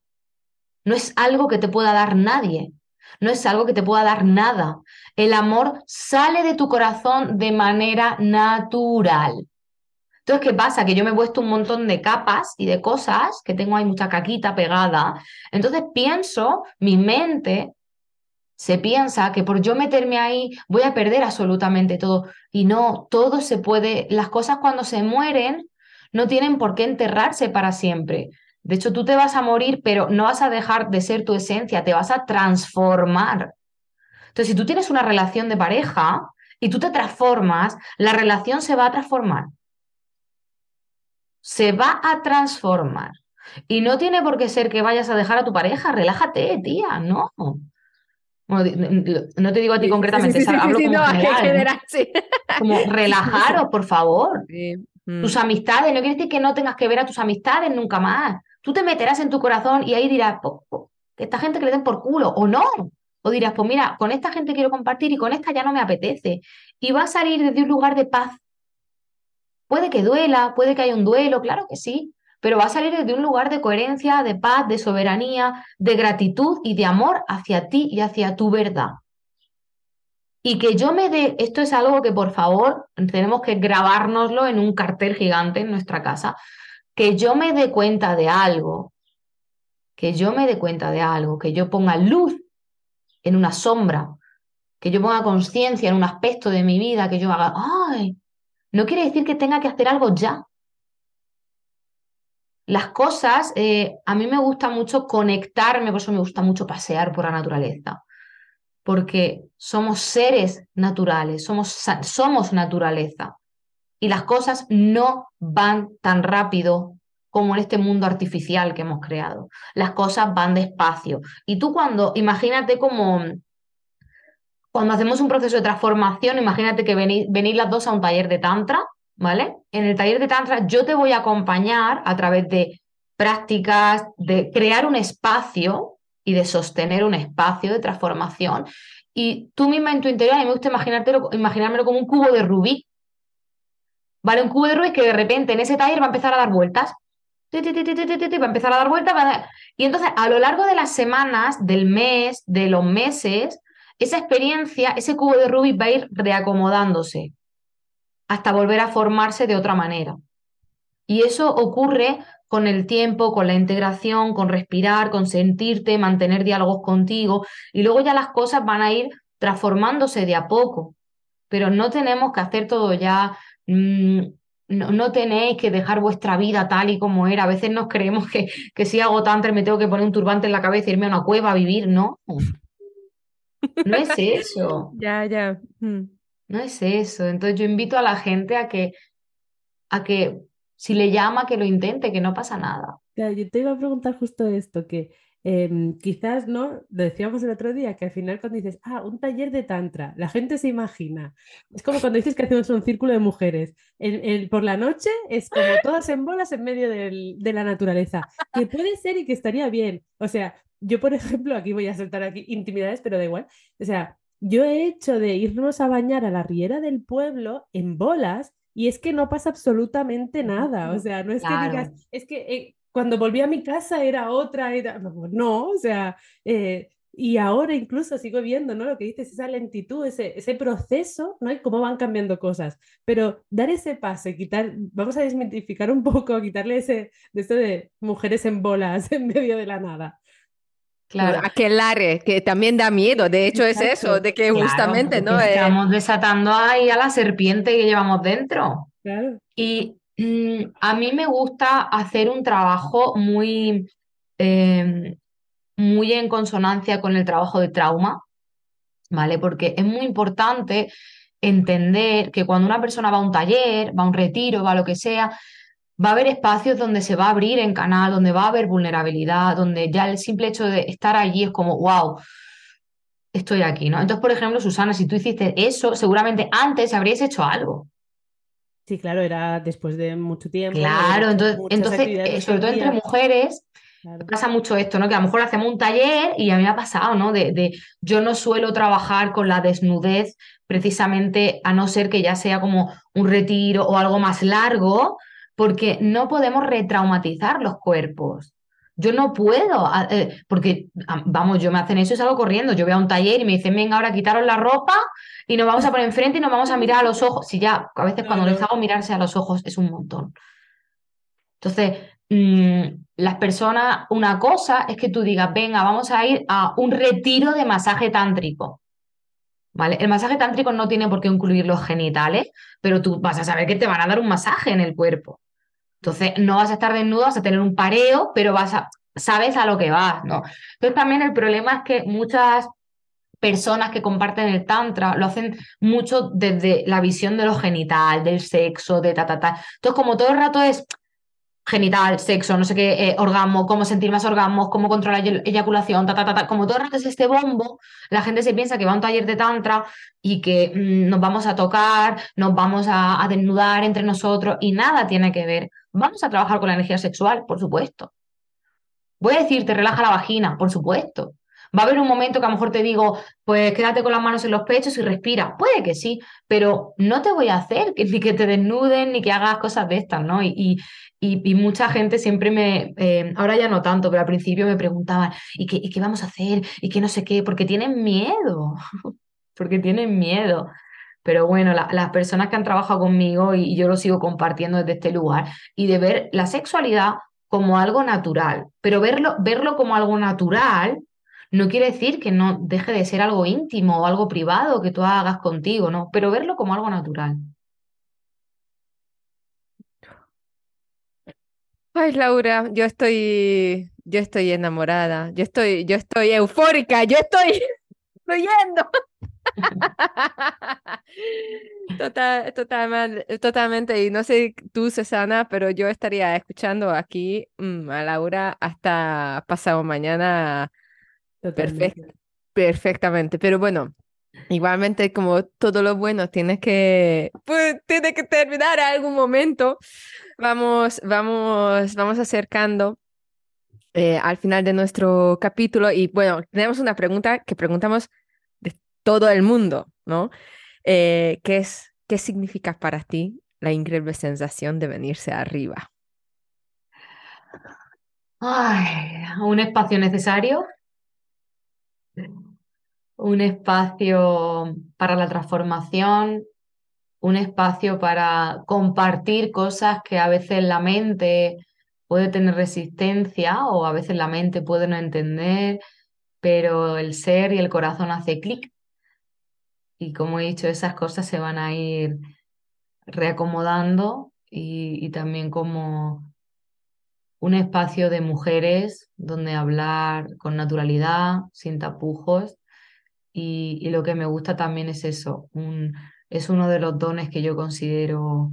No es algo que te pueda dar nadie. No es algo que te pueda dar nada. El amor sale de tu corazón de manera natural. Entonces, ¿qué pasa? Que yo me he puesto un montón de capas y de cosas, que tengo ahí mucha caquita pegada. Entonces pienso, mi mente se piensa que por yo meterme ahí voy a perder absolutamente todo. Y no, todo se puede, las cosas cuando se mueren no tienen por qué enterrarse para siempre. De hecho, tú te vas a morir, pero no vas a dejar de ser tu esencia, te vas a transformar. Entonces, si tú tienes una relación de pareja y tú te transformas, la relación se va a transformar se va a transformar. Y no tiene por qué ser que vayas a dejar a tu pareja, relájate, tía, no. no te digo a ti concretamente, hablo como general, Como [LAUGHS] relajaros, por favor. Tus mm. amistades, no quiere decir que no tengas que ver a tus amistades nunca más. Tú te meterás en tu corazón y ahí dirás, esta gente que le den por culo, o no. O dirás, pues mira, con esta gente quiero compartir y con esta ya no me apetece. Y va a salir desde un lugar de paz. Puede que duela, puede que haya un duelo, claro que sí, pero va a salir desde un lugar de coherencia, de paz, de soberanía, de gratitud y de amor hacia ti y hacia tu verdad. Y que yo me dé, esto es algo que por favor tenemos que grabárnoslo en un cartel gigante en nuestra casa, que yo me dé cuenta de algo, que yo me dé cuenta de algo, que yo ponga luz en una sombra, que yo ponga conciencia en un aspecto de mi vida, que yo haga, ay, no quiere decir que tenga que hacer algo ya. Las cosas, eh, a mí me gusta mucho conectarme, por eso me gusta mucho pasear por la naturaleza porque somos seres naturales, somos, somos naturaleza. Y las cosas no van tan rápido como en este mundo artificial que hemos creado. Las cosas van despacio. Y tú cuando, imagínate como, cuando hacemos un proceso de transformación, imagínate que venís, las dos a un taller de tantra, ¿vale? En el taller de tantra yo te voy a acompañar a través de prácticas, de crear un espacio y de sostener un espacio de transformación. Y tú misma en tu interior, a mí me gusta imaginártelo, imaginármelo como un cubo de rubí. ¿Vale? Un cubo de rubí que de repente en ese taller va a empezar a dar vueltas. Va a empezar a dar vueltas. Y entonces, a lo largo de las semanas, del mes, de los meses, esa experiencia, ese cubo de rubí va a ir reacomodándose hasta volver a formarse de otra manera. Y eso ocurre con el tiempo, con la integración, con respirar, con sentirte, mantener diálogos contigo y luego ya las cosas van a ir transformándose de a poco. Pero no tenemos que hacer todo ya, mm, no, tenéis que dejar vuestra vida tal y como era. A veces nos creemos que, que si hago tanto me tengo que poner un turbante en la cabeza e irme a una cueva a vivir, no. No es eso. [LAUGHS] Ya, ya. Mm. No es eso. Entonces yo invito a la gente a que, a que si le llama, que lo intente, que no pasa nada. yo te iba a preguntar justo esto, que em, quizás, ¿no? Lo decíamos el otro día, que al final cuando dices, ah, un taller de tantra, la gente se imagina. Es como cuando dices que hacemos un círculo de mujeres. El, por la noche es como todas en bolas en medio de la naturaleza, que puede ser y que estaría bien. O sea, yo, por [LAUGHS] ejemplo, aquí voy a soltar aquí intimidades, pero da igual. O sea, yo he hecho de irnos a bañar a la riera del pueblo en bolas y es que no pasa absolutamente nada, o sea, no es que digas, es que eh, cuando volví a mi casa era otra, era... no, o sea, eh, y ahora incluso sigo viendo, ¿no? Lo que dices, esa lentitud, ese, ese proceso, ¿no? Y cómo van cambiando cosas. Pero dar ese paso quitar, vamos a desmitificar un poco, quitarle ese, de esto de mujeres en bolas [LAUGHS] en medio de la nada. Claro. Aquelarre, que también da miedo. De hecho, es eso, de que justamente, ¿no? Eh, estamos desatando ahí a la serpiente que llevamos dentro. Y mm, a mí me gusta hacer un trabajo muy, em, muy en consonancia con el trabajo de trauma, ¿vale? Porque es muy importante entender que cuando una persona va a un taller, va a un retiro, va a lo que sea, va a haber espacios donde se va a abrir en canal, donde va a haber vulnerabilidad, donde ya el simple hecho de estar allí es como, wow, estoy aquí, ¿no? Entonces, por ejemplo, Susana, si tú hiciste eso, seguramente antes habrías hecho algo. Sí, claro, era después de mucho tiempo. Claro, entonces, entonces eh, sobre todo entre mujeres, pasa mucho esto, ¿no? Que a lo mejor hacemos un taller y a mí me ha pasado, ¿no? De, de, yo no suelo trabajar con la desnudez precisamente a no ser que ya sea como un retiro o algo más largo, porque no podemos retraumatizar los cuerpos. Yo no puedo, eh, porque, vamos, yo me hacen eso y salgo corriendo. Yo voy a un taller y me dicen, venga, ahora quitaros la ropa y nos vamos a poner enfrente y nos vamos a mirar a los ojos. Si ya, a veces cuando les hago mirarse a los ojos es un montón. Entonces, mm, las personas, una cosa es que tú digas, venga, vamos a ir a un retiro de masaje tántrico. ¿Vale? El masaje tántrico no tiene por qué incluir los genitales, pero tú vas a saber que te van a dar un masaje en el cuerpo. Entonces, no vas a estar desnudo, vas a tener un pareo, pero vas a, sabes a lo que vas, ¿no? Entonces, también el problema es que muchas personas que comparten el tantra lo hacen mucho desde la visión de lo genital, del sexo, de ta, ta, ta. Entonces, como todo el rato es genital, sexo, no sé qué, eh, orgasmo, cómo sentir más orgasmos, cómo controlar eyaculación, ta, ta, ta. Como todo el rato es este bombo, la gente se piensa que va a un taller de tantra y que mm, nos vamos a tocar, nos vamos a desnudar entre nosotros y nada tiene que ver. Vamos a trabajar con la energía sexual, por supuesto. Voy a decirte, relaja la vagina, por supuesto. Va a haber un momento que a lo mejor te digo, pues quédate con las manos en los pechos y respira. Puede que sí, pero no te voy a hacer [LAUGHS] ni que te desnuden ni que hagas cosas de estas, ¿no? Y, y, mucha gente siempre me, eh, ahora ya no tanto, pero al principio me preguntaban, ¿y qué, ¿y qué vamos a hacer? ¿Y qué no sé qué? Porque tienen miedo, [LAUGHS] porque tienen miedo. Pero bueno, las personas que han trabajado conmigo y yo lo sigo compartiendo desde este lugar, y de ver la sexualidad como algo natural, pero verlo, verlo como algo natural no quiere decir que no deje de ser algo íntimo o algo privado que tú hagas contigo, ¿no? Pero verlo como algo natural. Ay, Laura, yo estoy, yo estoy enamorada, yo estoy, yo estoy eufórica, yo estoy [LAUGHS] fluyendo. [LAUGHS] Total, totalmente, totalmente. Y no sé tú, Susana, pero yo estaría escuchando aquí mm, a Laura hasta pasado mañana perfectamente. Pero bueno, igualmente como todo lo bueno tiene que, pues, tiene que terminar a algún momento. Vamos, vamos, vamos acercando eh, al final de nuestro capítulo y bueno, tenemos una pregunta que preguntamos todo el mundo, ¿no? Eh, ¿qué es, qué significa para ti la increíble sensación de venirse arriba? Ay, un espacio necesario un espacio para la transformación, un espacio para compartir cosas que a veces la mente puede tener resistencia o a veces la mente puede no entender, pero el ser y el corazón hace clic. Y como he dicho, esas cosas se van a ir reacomodando y, también como un espacio de mujeres donde hablar con naturalidad, sin tapujos. Y, lo que me gusta también es eso, es uno de los dones que yo considero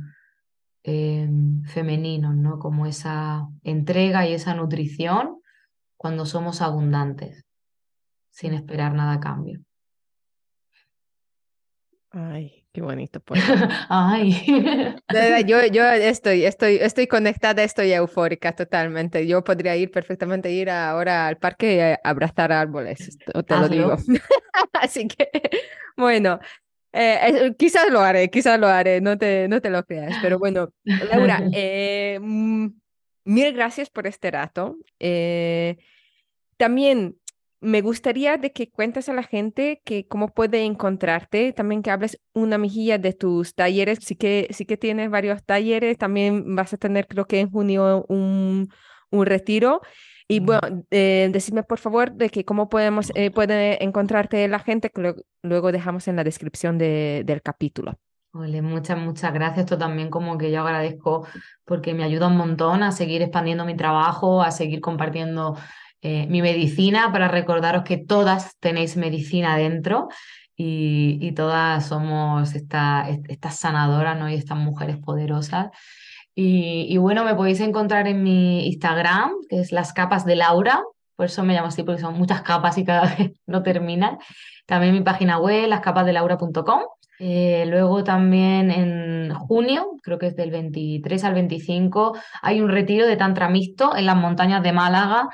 eh, femeninos, ¿no? Como esa entrega y esa nutrición cuando somos abundantes, sin esperar nada a cambio. Ay, Qué bonito. Pues. [LAUGHS] Ay. Yo, yo estoy, estoy, estoy conectada, estoy eufórica totalmente. Yo podría ir perfectamente ir ahora al parque y abrazar árboles, te lo digo. [LAUGHS] Así que, bueno, eh, quizás lo haré, quizás lo haré, no te, no te lo creas. Pero bueno, Laura, [LAUGHS] eh, mm, mil gracias por este rato. Eh, también me gustaría de que cuentes a la gente que cómo puede encontrarte, también que hables una mejilla de tus talleres, sí que, sí que tienes varios talleres, también vas a tener creo que en junio un, un retiro. Y bueno, eh, decime por favor de que cómo podemos, eh, puede encontrarte la gente, que luego dejamos en la descripción de, del capítulo. Ole, muchas, muchas gracias. Esto también como que yo agradezco porque me ayuda un montón a seguir expandiendo mi trabajo, a seguir compartiendo eh, mi medicina para recordaros que todas tenéis medicina dentro y, todas somos estas esta sanadoras ¿no? y estas mujeres poderosas. Y, bueno, me podéis encontrar en mi Instagram, que es las capas de Laura, por eso me llamo así, porque son muchas capas y cada vez [LAUGHS] no terminan. También mi página web, lascapasdelaura.com. Eh, luego también en junio, creo que es del 23 al 25, hay un retiro de Tantra Mixto en las montañas de Málaga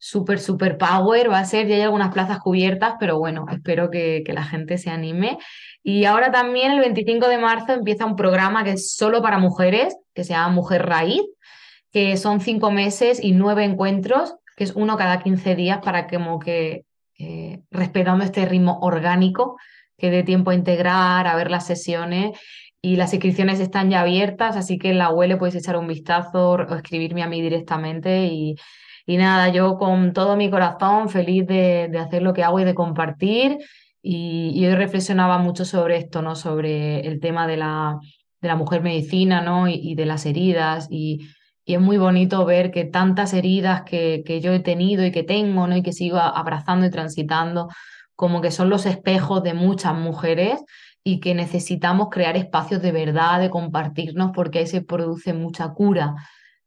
súper, súper power va a ser, ya hay algunas plazas cubiertas, pero bueno, espero que, que, la gente se anime. Y ahora también el 25 de marzo empieza un programa que es solo para mujeres, que se llama Mujer Raíz, que son cinco meses y nueve encuentros, que es uno cada 15 días para que como que eh, respetando este ritmo orgánico, que dé tiempo a integrar, a ver las sesiones. Y las inscripciones están ya abiertas, así que en la le podéis echar un vistazo o escribirme a mí directamente y, y nada, yo con todo mi corazón feliz de, hacer lo que hago y de compartir. Y, hoy reflexionaba mucho sobre esto, ¿no? Sobre el tema de la, de la mujer medicina, ¿no? Y, de las heridas. Y, es muy bonito ver que tantas heridas que, que yo he tenido y que tengo, ¿no? Y que sigo abrazando y transitando, como que son los espejos de muchas mujeres y que necesitamos crear espacios de verdad, de compartirnos, porque ahí se produce mucha cura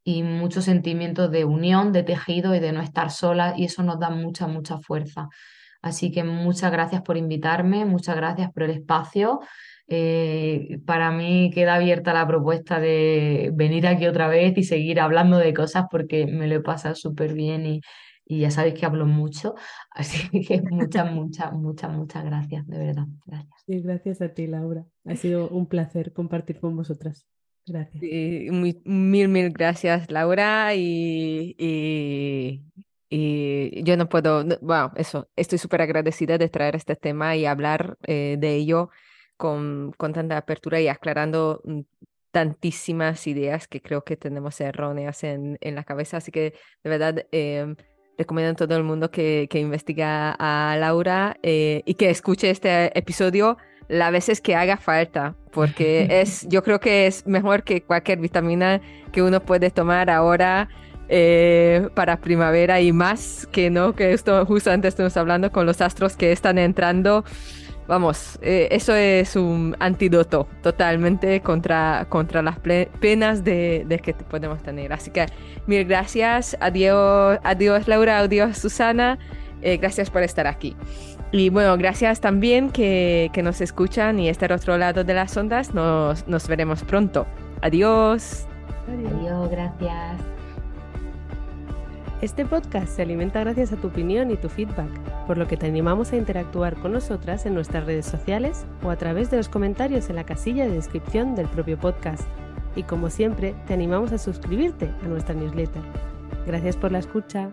y mucho sentimiento de unión, de tejido y de no estar sola y eso nos da mucha, mucha fuerza. Así que muchas gracias por invitarme, muchas gracias por el espacio. Eh, para mí queda abierta la propuesta de venir aquí otra vez y seguir hablando de cosas porque me lo he pasado súper bien y, y ya sabéis que hablo mucho. [LAUGHS] Así que muchas, [LAUGHS] muchas, muchas, muchas gracias, de verdad. Gracias. Sí, gracias a ti, Laura. Ha sido un placer compartir con vosotras. Gracias. mil, mil gracias, Laura. Y, y, yo no puedo, bueno, eso, estoy súper agradecida de traer este tema y hablar eh, de ello con, con tanta apertura y aclarando mm, tantísimas ideas que creo que tenemos erróneas en, en la cabeza. Así que de verdad eh, recomiendo a todo el mundo que, que investiga a Laura eh, y que escuche este episodio las veces que haga falta, porque [LAUGHS] es, yo creo que es mejor que cualquier vitamina que uno puede tomar ahora eh, para primavera y más que no, que esto justo antes estuvimos hablando con los astros que están entrando. Vamos, eh, eso es un antídoto totalmente contra, contra las penas de, de, que podemos tener. Así que mil gracias. Adiós, adiós Laura, adiós Susana. Eh, gracias por estar aquí. Y bueno, gracias también que, que nos escuchan y estar al otro lado de las ondas. Nos, nos veremos pronto. Adiós. Adiós, gracias. Este podcast se alimenta gracias a tu opinión y tu feedback, por lo que te animamos a interactuar con nosotras en nuestras redes sociales o a través de los comentarios en la casilla de descripción del propio podcast. Y como siempre, te animamos a suscribirte a nuestra newsletter. Gracias por la escucha.